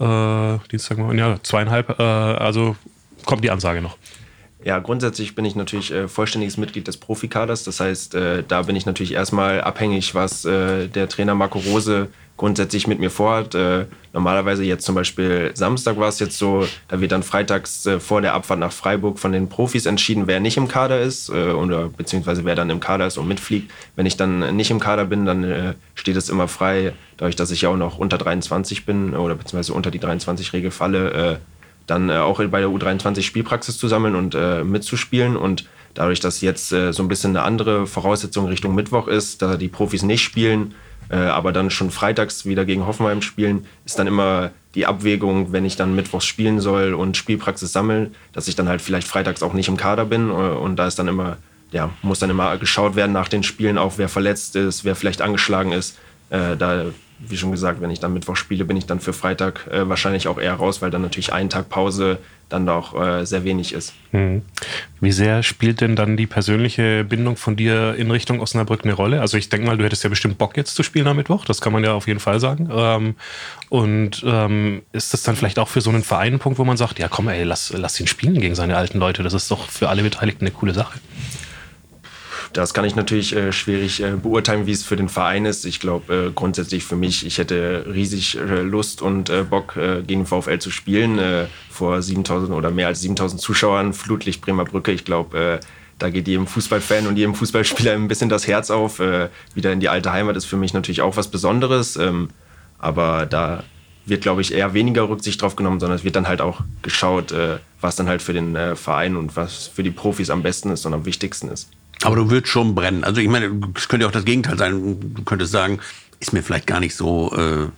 Äh, Dienstag, ja, zweieinhalb. Äh, also kommt die Ansage noch. Ja, grundsätzlich bin ich natürlich äh, vollständiges Mitglied des Profikaders. Das heißt, äh, da bin ich natürlich erstmal abhängig, was äh, der Trainer Marco Rose grundsätzlich mit mir vorhat. Äh, normalerweise jetzt zum Beispiel Samstag war es jetzt so, da wird dann freitags äh, vor der Abfahrt nach Freiburg von den Profis entschieden, wer nicht im Kader ist äh, oder beziehungsweise wer dann im Kader ist und mitfliegt. Wenn ich dann nicht im Kader bin, dann steht es immer frei, dadurch, dass ich ja auch noch unter 23 bin oder beziehungsweise unter die 23-Regel falle dann äh, auch bei der U23 Spielpraxis zu sammeln und äh, mitzuspielen. Und dadurch, dass jetzt äh, so ein bisschen eine andere Voraussetzung Richtung Mittwoch ist, da die Profis nicht spielen, äh, aber dann schon freitags wieder gegen Hoffenheim spielen, ist dann immer die Abwägung, wenn ich dann Mittwochs spielen soll und Spielpraxis sammeln, dass ich dann halt vielleicht freitags auch nicht im Kader bin. Äh, und da ist dann immer, ja, muss dann immer geschaut werden nach den Spielen, auch wer verletzt ist, wer vielleicht angeschlagen ist. Äh, da wie schon gesagt, wenn ich dann Mittwoch spiele, bin ich dann für Freitag äh, wahrscheinlich auch eher raus, weil dann natürlich ein Tag Pause dann doch äh, sehr wenig ist. Mhm. Wie sehr spielt denn dann die persönliche Bindung von dir in Richtung Osnabrück eine Rolle? Also ich denke mal, du hättest ja bestimmt Bock jetzt zu spielen am Mittwoch, das kann man ja auf jeden Fall sagen. Ähm, und ähm, ist das dann vielleicht auch für so einen Verein ein Punkt, wo man sagt, ja komm ey, lass, lass ihn spielen gegen seine alten Leute, das ist doch für alle Beteiligten eine coole Sache. Das kann ich natürlich äh, schwierig äh, beurteilen, wie es für den Verein ist. Ich glaube, äh, grundsätzlich für mich, ich hätte riesig äh, Lust und äh, Bock, äh, gegen VfL zu spielen. vor 7000 oder mehr als 7000 Zuschauern, Flutlicht Bremer Brücke. Ich glaube, da geht jedem Fußballfan und jedem Fußballspieler ein bisschen das Herz auf. wieder in die alte Heimat ist für mich natürlich auch was Besonderes. Ähm, aber da wird, glaube ich, eher weniger Rücksicht drauf genommen, sondern es wird dann halt auch geschaut, was dann halt für den Verein und was für die Profis am besten ist und am wichtigsten ist. Aber du würdest schon brennen. Also ich meine, es könnte auch das Gegenteil sein. Du könntest sagen, ist mir vielleicht gar nicht so, äh,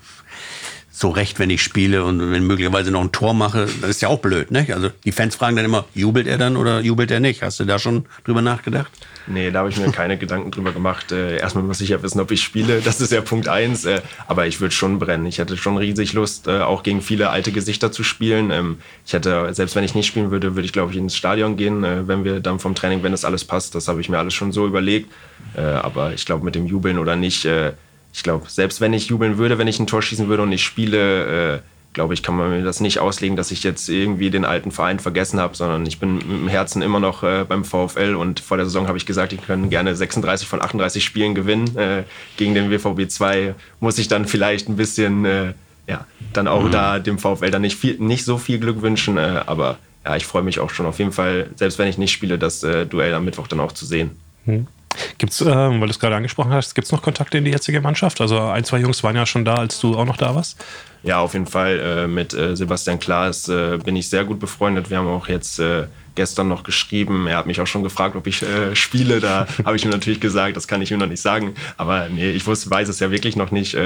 so recht, wenn ich spiele und wenn möglicherweise noch ein Tor mache. Das ist ja auch blöd, ne? Also die Fans fragen dann immer, jubelt er dann oder jubelt er nicht? Hast du da schon drüber nachgedacht? Nee, da habe ich mir keine Gedanken drüber gemacht. Äh, erstmal muss ich ja wissen, ob ich spiele. Das ist ja Punkt eins. Äh, aber ich würde schon brennen. Ich hätte schon riesig Lust, äh, auch gegen viele alte Gesichter zu spielen. Ähm, ich hätte, selbst wenn ich nicht spielen würde, würde ich, glaube ich, ins Stadion gehen, äh, wenn wir dann vom Training, wenn das alles passt. Das habe ich mir alles schon so überlegt. Äh, aber ich glaube, mit dem Jubeln oder nicht, äh, ich glaube, selbst wenn ich jubeln würde, wenn ich ein Tor schießen würde und ich spiele, glaube ich, kann man mir das nicht auslegen, dass ich jetzt irgendwie den alten Verein vergessen habe, sondern ich bin dem Herzen immer noch äh, beim VfL und vor der Saison habe ich gesagt, ich kann gerne 36 von 38 Spielen gewinnen. Äh, gegen den WVB 2 muss ich dann vielleicht ein bisschen, äh, ja, dann auch mhm. da dem VfL dann nicht, viel, nicht so viel Glück wünschen, äh, aber ja, ich freue mich auch schon auf jeden Fall, selbst wenn ich nicht spiele, das äh, Duell am Mittwoch dann auch zu sehen. Mhm. Gibt es, äh, weil du es gerade angesprochen hast, gibt es noch Kontakte in die jetzige Mannschaft? Also ein, zwei Jungs waren ja schon da, als du auch noch da warst. Ja, auf jeden Fall. Äh, mit äh, Sebastian Klaas äh, bin ich sehr gut befreundet. Wir haben auch jetzt äh, gestern noch geschrieben. Er hat mich auch schon gefragt, ob ich äh, spiele. Da habe ich ihm natürlich gesagt, das kann ich ihm noch nicht sagen. Aber nee, ich wusste, weiß es ja wirklich noch nicht.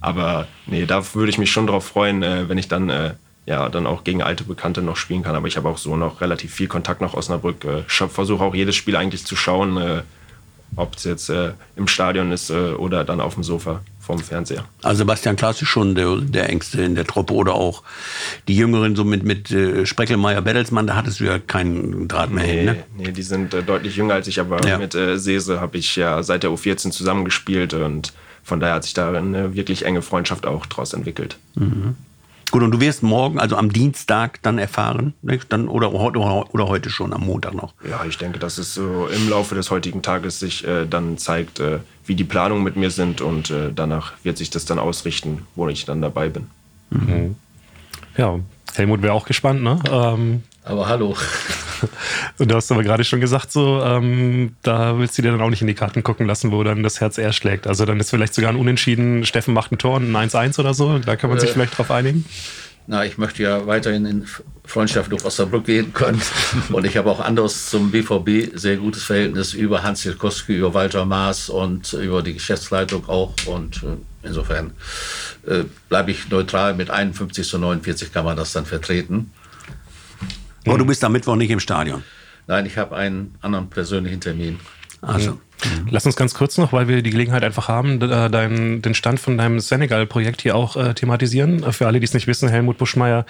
aber nee, da würde ich mich schon drauf freuen, wenn ich dann ja, dann auch gegen alte Bekannte noch spielen kann. Aber ich habe auch so noch relativ viel Kontakt nach Osnabrück. Ich versuche auch jedes Spiel eigentlich zu schauen, ob es jetzt äh, im Stadion ist äh, oder dann auf dem Sofa vom Fernseher. Also Sebastian Klaas ist schon der, der Engste in der Truppe oder auch die Jüngeren, so mit, mit äh, Spreckelmeier, Bettelsmann, da hattest du ja keinen Draht mehr nee, hin, ne? Nee, die sind äh, deutlich jünger als ich, aber ja. mit äh, Sese habe ich ja seit der U14 zusammengespielt und von daher hat sich da eine wirklich enge Freundschaft auch draus entwickelt. Mhm. Gut, und du wirst morgen, also am Dienstag, dann erfahren, nicht? Dann, oder, oder, oder heute schon, am Montag noch. Ja, ich denke, dass es so im Laufe des heutigen Tages sich äh, dann zeigt, äh, wie die Planungen mit mir sind und äh, danach wird sich das dann ausrichten, wo ich dann dabei bin. Mhm. Ja, Helmut wäre auch gespannt, ne? Ähm, aber hallo. Und du hast aber gerade schon gesagt, so, ähm, da willst du dir dann auch nicht in die Karten gucken lassen, wo dann das Herz eher schlägt. Also dann ist vielleicht sogar ein Unentschieden, Steffen macht ein Tor und ein 1-1 oder so. Da kann man äh, sich vielleicht drauf einigen. Na, ich möchte ja weiterhin in Freundschaft durch Osnabrück gehen können. Und ich habe auch anderes zum BVB sehr gutes Verhältnis über Hans Jelkowski, über Walter Maas und über die Geschäftsleitung auch. Und äh, insofern äh, bleibe ich neutral. Mit 51 zu 49 kann man das dann vertreten. Aber du bist am Mittwoch nicht im Stadion. Nein, ich habe einen anderen persönlichen Termin. Also. Mhm. Lass uns ganz kurz noch, weil wir die Gelegenheit einfach haben, äh, dein, den Stand von deinem Senegal-Projekt hier auch äh, thematisieren. Für alle, die es nicht wissen, Helmut Buschmeier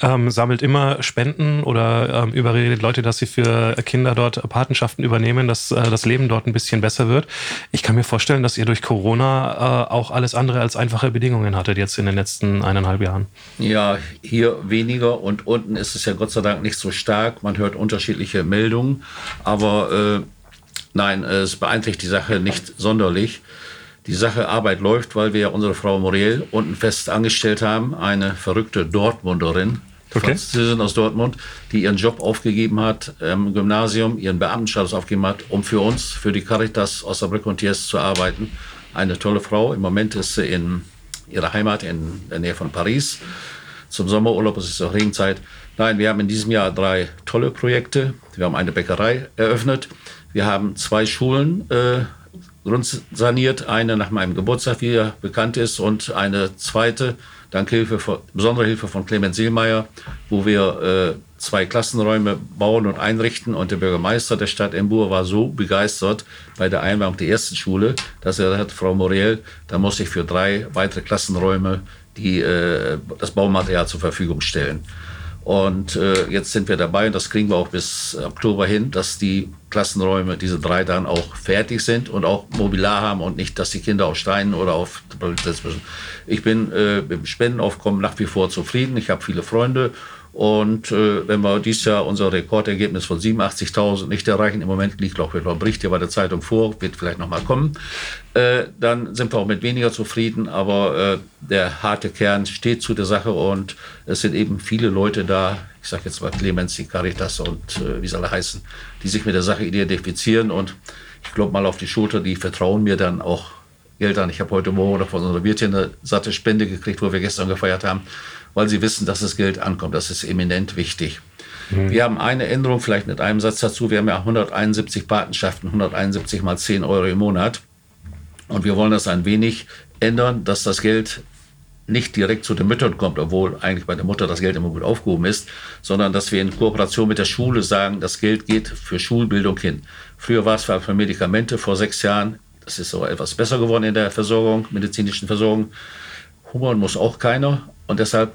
ähm, sammelt immer Spenden oder ähm, überredet Leute, dass sie für Kinder dort Patenschaften übernehmen, dass äh, das Leben dort ein bisschen besser wird. Ich kann mir vorstellen, dass ihr durch Corona äh, auch alles andere als einfache Bedingungen hattet jetzt in den letzten eineinhalb Jahren. Ja, hier weniger und unten ist es ja Gott sei Dank nicht so stark. Man hört unterschiedliche Meldungen, aber äh, Nein, es beeinträchtigt die Sache nicht sonderlich. Die Sache Arbeit läuft, weil wir unsere Frau Muriel unten fest angestellt haben, eine verrückte Dortmunderin, okay. Französin aus Dortmund, die ihren Job aufgegeben hat im Gymnasium, ihren Beamtenstatus aufgegeben hat, um für uns, für die Caritas Osnabrück und Thiers zu arbeiten. Eine tolle Frau. Im Moment ist sie in ihrer Heimat in der Nähe von Paris. Zum Sommerurlaub, es ist auch Regenzeit. Nein, wir haben in diesem Jahr drei tolle Projekte. Wir haben eine Bäckerei eröffnet. Wir haben zwei Schulen äh, saniert, eine nach meinem Geburtstag, wie er bekannt ist, und eine zweite, dank Hilfe von, besondere Hilfe von Clemens Seelmeier, wo wir äh, zwei Klassenräume bauen und einrichten. Und der Bürgermeister der Stadt Embour war so begeistert bei der Einweihung der ersten Schule, dass er hat, Frau Moriel, da muss ich für drei weitere Klassenräume die, äh, das Baumaterial zur Verfügung stellen. Und äh, jetzt sind wir dabei, und das kriegen wir auch bis Oktober hin, dass die Klassenräume, diese drei dann auch fertig sind und auch Mobiliar haben und nicht, dass die Kinder auf Steinen oder auf Ich bin äh, im Spendenaufkommen nach wie vor zufrieden. Ich habe viele Freunde und äh, wenn wir dieses Jahr unser Rekordergebnis von 87.000 nicht erreichen, im Moment liegt auch wieder Bericht hier bei der Zeitung vor, wird vielleicht nochmal kommen, äh, dann sind wir auch mit weniger zufrieden. Aber äh, der harte Kern steht zu der Sache und es sind eben viele Leute da, ich sage jetzt mal Clemens, die Caritas und äh, wie soll er heißen, die sich mit der Sache identifizieren und ich glaube mal auf die Schulter, die vertrauen mir dann auch Geld an. Ich habe heute Morgen noch von unserer Wirtin eine satte Spende gekriegt, wo wir gestern gefeiert haben weil sie wissen, dass das Geld ankommt. Das ist eminent wichtig. Mhm. Wir haben eine Änderung, vielleicht mit einem Satz dazu. Wir haben ja 171 Patenschaften, 171 mal 10 Euro im Monat. Und wir wollen das ein wenig ändern, dass das Geld nicht direkt zu den Müttern kommt, obwohl eigentlich bei der Mutter das Geld immer gut aufgehoben ist, sondern dass wir in Kooperation mit der Schule sagen, das Geld geht für Schulbildung hin. Früher war es für Medikamente, vor sechs Jahren, das ist so etwas besser geworden in der Versorgung, medizinischen Versorgung. Hungern muss auch keiner und deshalb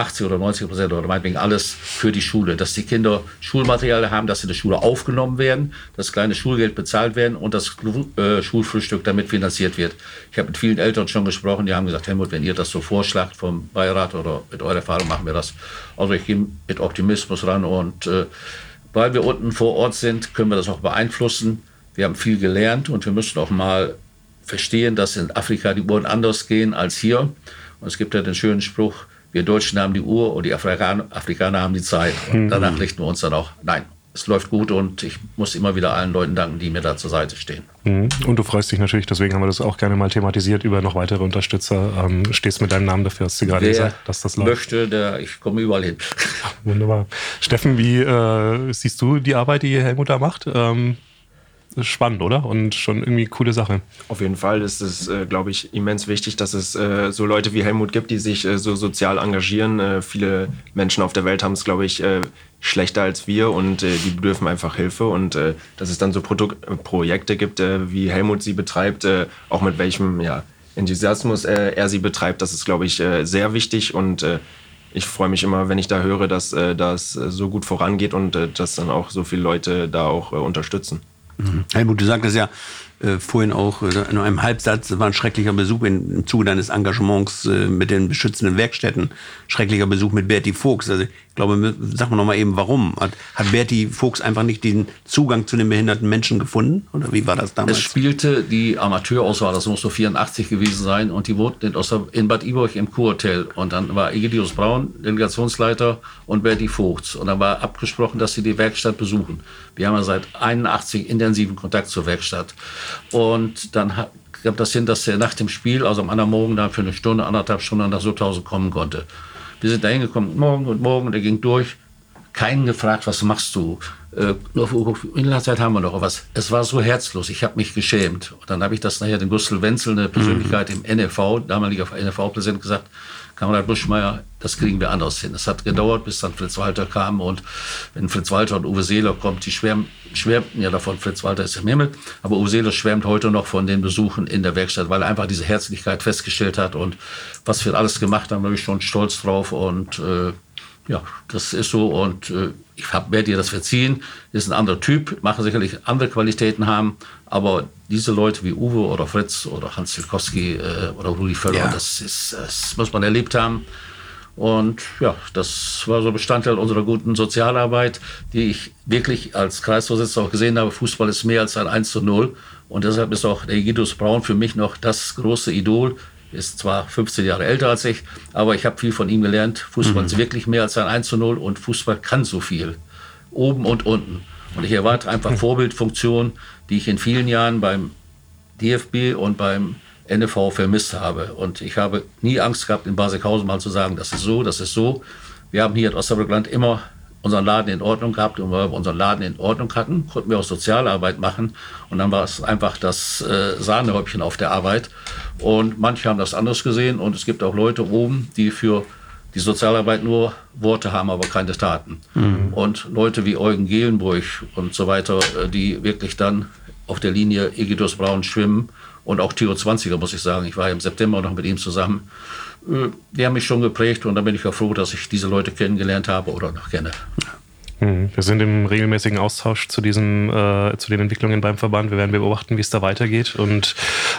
80 oder 90 Prozent oder meinetwegen alles für die Schule, dass die Kinder Schulmaterial haben, dass sie in der Schule aufgenommen werden, dass kleine Schulgeld bezahlt werden und das äh, Schulfrühstück damit finanziert wird. Ich habe mit vielen Eltern schon gesprochen, die haben gesagt, Helmut, wenn ihr das so vorschlagt vom Beirat oder mit eurer Erfahrung machen wir das. Also ich gehe mit Optimismus ran und äh, weil wir unten vor Ort sind, können wir das auch beeinflussen. Wir haben viel gelernt und wir müssen auch mal verstehen, dass in Afrika die Uhren anders gehen als hier. Und es gibt ja den schönen Spruch, wir Deutschen haben die Uhr und die Afrikaner, Afrikaner haben die Zeit. Und mhm. danach richten wir uns dann auch. Nein, es läuft gut und ich muss immer wieder allen Leuten danken, die mir da zur Seite stehen. Mhm. Und du freust dich natürlich, deswegen haben wir das auch gerne mal thematisiert, über noch weitere Unterstützer. Ähm, stehst mit deinem Namen dafür, hast du gerade Wer gesagt, dass das läuft. möchte, der, ich komme überall hin. Wunderbar. Steffen, wie äh, siehst du die Arbeit, die Helmut da macht? Ähm, spannend, oder? Und schon irgendwie coole Sache. Auf jeden Fall ist es, äh, glaube ich, immens wichtig, dass es äh, so Leute wie Helmut gibt, die sich äh, so sozial engagieren. Äh, viele Menschen auf der Welt haben es, glaube ich, äh, schlechter als wir und äh, die bedürfen einfach Hilfe. Und dass es dann so Produk Projekte gibt, wie Helmut sie betreibt, auch mit welchem ja, Enthusiasmus er sie betreibt, das ist, glaube ich, sehr wichtig und ich freue mich immer, wenn ich da höre, dass das so gut vorangeht und dass dann auch so viele Leute da auch unterstützen. Mhm. Helmut, du sagtest ja äh, vorhin auch äh, in einem Halbsatz, das war ein schrecklicher Besuch in, im Zuge deines Engagements äh, mit den beschützenden Werkstätten. Schrecklicher Besuch mit Berti Fuchs. Also glaube, sag mal noch mal eben, warum? Hat, hat Berti Fuchs einfach nicht den Zugang zu den behinderten Menschen gefunden? Oder wie war das damals? Es spielte die Amateurauswahl, das muss so 84 gewesen sein, und die wohnten in Bad Iburg im Kurhotel. Und dann war Egidius Braun, Delegationsleiter, und Berti Fuchs. Und dann war abgesprochen, dass sie die Werkstatt besuchen. Wir haben ja seit 81 intensiven Kontakt zur Werkstatt. Und dann gab das hin, dass er nach dem Spiel, also am anderen Morgen, da für eine Stunde, anderthalb Stunden nach Sutthausen kommen konnte. Wir sind da hingekommen, morgen und morgen, und er ging durch. Keinen gefragt, was machst du? Äh, Inlandzeit haben wir noch was. Es war so herzlos, ich habe mich geschämt. Und dann habe ich das nachher dem Gustl Wenzel, eine Persönlichkeit mhm. im NFV, damaliger NFV-Präsident, gesagt, Kamerad Buschmeier, das kriegen wir anders hin. Es hat gedauert, bis dann Fritz Walter kam und wenn Fritz Walter und Uwe Seeler kommt, die schwärm, schwärmten ja davon, Fritz Walter ist im Himmel, aber Uwe Seeler schwärmt heute noch von den Besuchen in der Werkstatt, weil er einfach diese Herzlichkeit festgestellt hat und was wir alles gemacht haben, da bin ich schon stolz drauf und äh, ja, das ist so und äh, ich werde dir das verziehen, ist ein anderer Typ, machen sicherlich andere Qualitäten haben, aber diese Leute wie Uwe oder Fritz oder Hans Zilkowski äh, oder Rudi Völler, ja. das, ist, das muss man erlebt haben. Und ja, das war so Bestandteil unserer guten Sozialarbeit, die ich wirklich als Kreisvorsitzender auch gesehen habe. Fußball ist mehr als ein 1 zu 0. Und deshalb ist auch der Egidus Braun für mich noch das große Idol. Ist zwar 15 Jahre älter als ich, aber ich habe viel von ihm gelernt. Fußball mhm. ist wirklich mehr als ein 1 zu 0 und Fußball kann so viel. Oben und unten. Und ich erwarte einfach Vorbildfunktion, die ich in vielen Jahren beim DFB und beim NFV vermisst habe. Und ich habe nie Angst gehabt, in Basikhausen mal zu sagen, das ist so, das ist so. Wir haben hier in Osnabrückland immer unseren Laden in Ordnung gehabt und weil wir unseren Laden in Ordnung hatten, konnten wir auch Sozialarbeit machen und dann war es einfach das äh, Sahnehäubchen auf der Arbeit und manche haben das anders gesehen und es gibt auch Leute oben, die für die Sozialarbeit nur Worte haben, aber keine Taten. Mhm. Und Leute wie Eugen Gehlenburg und so weiter, äh, die wirklich dann auf der Linie Egidus Braun schwimmen und auch Theo 20er, muss ich sagen. Ich war im September noch mit ihm zusammen. Äh, die haben mich schon geprägt und da bin ich ja froh, dass ich diese Leute kennengelernt habe oder noch kenne. Hm, wir sind im regelmäßigen Austausch zu, diesem, äh, zu den Entwicklungen beim Verband. Wir werden beobachten, wie es da weitergeht und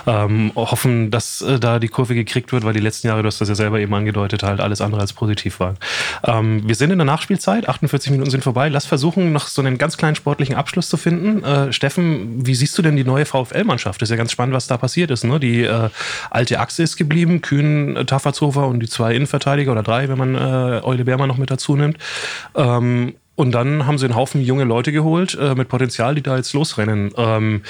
ähm, hoffen, dass äh, da die Kurve gekriegt wird, weil die letzten Jahre, du hast das ja selber eben angedeutet, halt alles andere als positiv waren. Ähm, wir sind in der Nachspielzeit, 48 Minuten sind vorbei. Lass versuchen, noch so einen ganz kleinen sportlichen Abschluss zu finden. Äh, Steffen, wie siehst du denn die neue VfL-Mannschaft? Ist ja ganz spannend, was da passiert ist. Ne? Die äh, alte Achse ist geblieben, Kühn, äh, Taffertshofer und die zwei Innenverteidiger oder drei, wenn man äh, Eule Bärmann noch mit dazu nimmt. Ähm, und dann haben sie einen Haufen junge Leute geholt äh, mit Potenzial, die da jetzt losrennen. Ähm,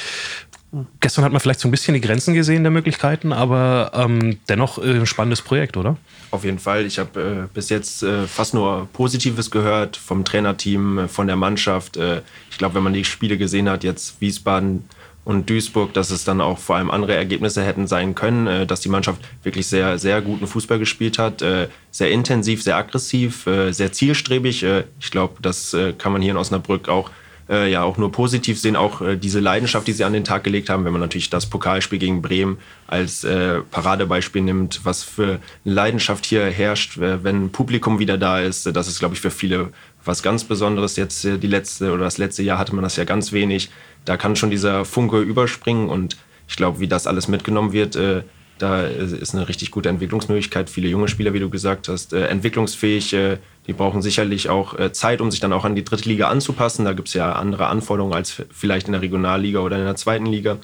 gestern hat man vielleicht so ein bisschen die Grenzen gesehen der Möglichkeiten, aber ähm, dennoch äh, ein spannendes Projekt, oder? Auf jeden Fall. Ich habe äh, bis jetzt äh, fast nur Positives gehört vom Trainerteam, äh, von der Mannschaft. Äh, ich glaube, wenn man die Spiele gesehen hat, jetzt Wiesbaden, und Duisburg, dass es dann auch vor allem andere Ergebnisse hätten sein können, äh, dass die Mannschaft wirklich sehr, sehr guten Fußball gespielt hat, äh, sehr intensiv, sehr aggressiv, äh, sehr zielstrebig. ich glaube, das kann man hier in Osnabrück auch ja auch nur positiv sehen, auch diese Leidenschaft, die sie an den Tag gelegt haben. Wenn man natürlich das Pokalspiel gegen Bremen als Paradebeispiel nimmt, was für Leidenschaft hier herrscht, wenn Publikum wieder da ist, das ist, glaube ich, für viele was ganz Besonderes. Jetzt die letzte oder das letzte Jahr hatte man das ja ganz wenig. Da kann schon dieser Funke überspringen und ich glaube, wie das alles mitgenommen wird, äh, da ist eine richtig gute Entwicklungsmöglichkeit. Viele junge Spieler, wie du gesagt hast, äh, entwicklungsfähig. Äh, die brauchen sicherlich auch äh, Zeit, um sich dann auch an die dritte Liga anzupassen. Da gibt es ja andere Anforderungen als vielleicht in der Regionalliga oder in der zweiten Liga.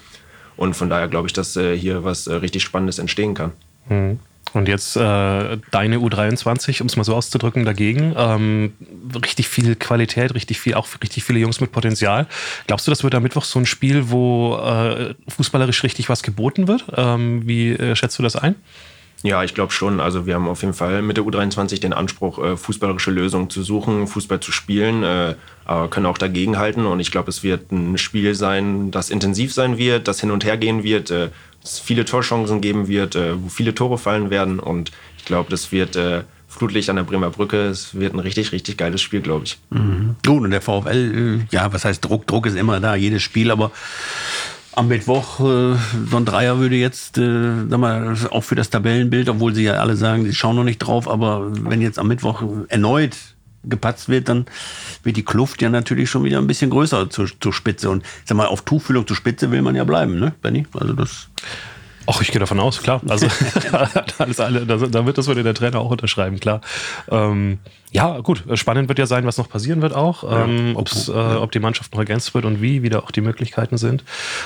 Und von daher glaube ich, dass äh, hier was äh, richtig Spannendes entstehen kann. Mhm. Und jetzt äh, deine U23, um es mal so auszudrücken, dagegen. Ähm, richtig viel Qualität, richtig viel, auch richtig viele Jungs mit Potenzial. Glaubst du, das wird am Mittwoch so ein Spiel, wo äh, fußballerisch richtig was geboten wird? Ähm, wie äh, schätzt du das ein? Ja, ich glaube schon. Also wir haben auf jeden Fall mit der U23 den Anspruch, äh, fußballerische Lösungen zu suchen, Fußball zu spielen, äh, aber können auch dagegenhalten. Und ich glaube, es wird ein Spiel sein, das intensiv sein wird, das hin und her gehen wird, äh, es viele Torchancen geben wird, äh, wo viele Tore fallen werden. Und ich glaube, das wird äh, Flutlicht an der Bremer Brücke. Es wird ein richtig, richtig geiles Spiel, glaube ich. Mhm. Gut, und der VfL, äh, ja, was heißt Druck? Druck ist immer da, jedes Spiel, aber am Mittwoch, äh, so ein Dreier würde jetzt, äh, sag mal, auch für das Tabellenbild, obwohl sie ja alle sagen, sie schauen noch nicht drauf, aber wenn jetzt am Mittwoch erneut gepatzt wird, dann wird die Kluft ja natürlich schon wieder ein bisschen größer zur, zur Spitze. Und sag mal, auf Tuchfühlung zur Spitze will man ja bleiben, ne, Benny? Also das. Ach, ich gehe davon aus, klar. Also da wird das würde der Trainer auch unterschreiben, klar. Ähm, ja, gut. Spannend wird ja sein, was noch passieren wird auch, ähm, äh, ob die Mannschaft noch ergänzt wird und wie, wie da auch die Möglichkeiten sind.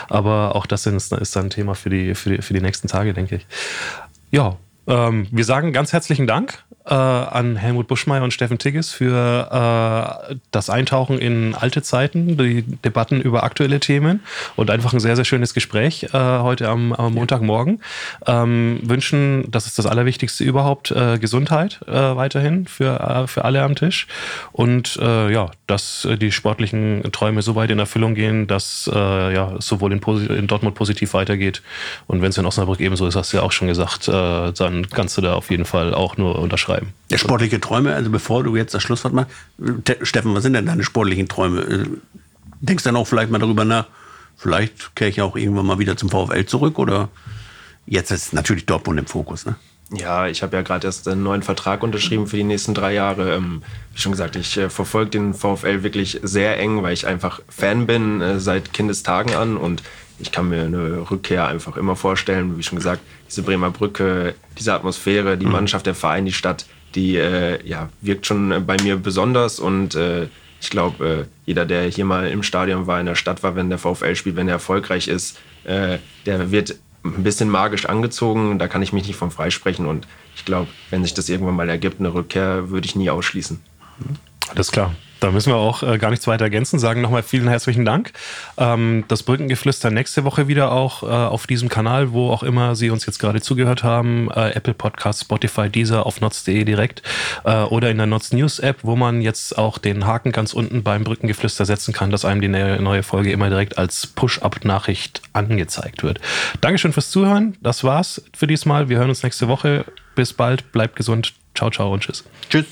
Aber auch das ist, ist dann ein Thema für die, für die, für die nächsten Tage, denke ich. Ja, ähm, wir sagen ganz herzlichen Dank äh, an Helmut Buschmeier und Steffen Tigges für äh, das Eintauchen in alte Zeiten, die Debatten über aktuelle Themen und einfach ein sehr, sehr schönes Gespräch äh, heute am, am Montagmorgen. Ähm, wünschen, das ist das Allerwichtigste überhaupt, äh, Gesundheit äh, weiterhin für, äh, für alle am Tisch. Und ja, dass die sportlichen Träume so weit in Erfüllung gehen, dass ja, sowohl in, in, Dortmund positiv weitergeht. Und wenn es in Osnabrück ebenso ist, hast du ja auch schon gesagt, dann kannst du da auf jeden Fall auch nur unterschreiben schreiben. Ja, sportliche Träume, also bevor du jetzt das Schlusswort machst, Steffen, was sind denn deine sportlichen Träume? Äh, denkst du dann auch vielleicht mal darüber nach, vielleicht kehre ich auch irgendwann mal wieder zum VfL zurück oder jetzt ist natürlich Dortmund im Fokus, ne? Ja, ich habe ja gerade erst einen neuen Vertrag unterschrieben für die nächsten drei Jahre. Ähm, wie schon gesagt, ich äh, verfolge den VfL wirklich sehr eng, weil ich einfach Fan bin äh, seit Kindestagen an und ich kann mir eine Rückkehr einfach immer vorstellen. Wie schon gesagt, diese Bremer Brücke, diese Atmosphäre, die mhm. Mannschaft, der Verein, die Stadt, die äh, ja, wirkt schon bei mir besonders und äh, ich glaube, äh, jeder, der hier mal im Stadion war, in der Stadt war, wenn der VfL spielt, wenn er erfolgreich ist, äh, der wird ein bisschen magisch angezogen. Da kann ich mich nicht von freisprechen und ich glaube, wenn sich das irgendwann mal ergibt, eine Rückkehr, würde ich nie ausschließen. Alles klar. Da müssen wir auch äh, gar nichts weiter ergänzen. Sagen nochmal vielen herzlichen Dank. Ähm, das Brückengeflüster nächste Woche wieder auch äh, auf diesem Kanal, wo auch immer Sie uns jetzt gerade zugehört haben. Äh, Apple Podcast, Spotify, Deezer, auf notz.de direkt äh, oder in der Notz News App, wo man jetzt auch den Haken ganz unten beim Brückengeflüster setzen kann, dass einem die neue Folge immer direkt als Push-Up-Nachricht angezeigt wird. Dankeschön fürs Zuhören. Das war's für diesmal. Wir hören uns nächste Woche. Bis bald. Bleibt gesund. Ciao, ciao und tschüss. Tschüss.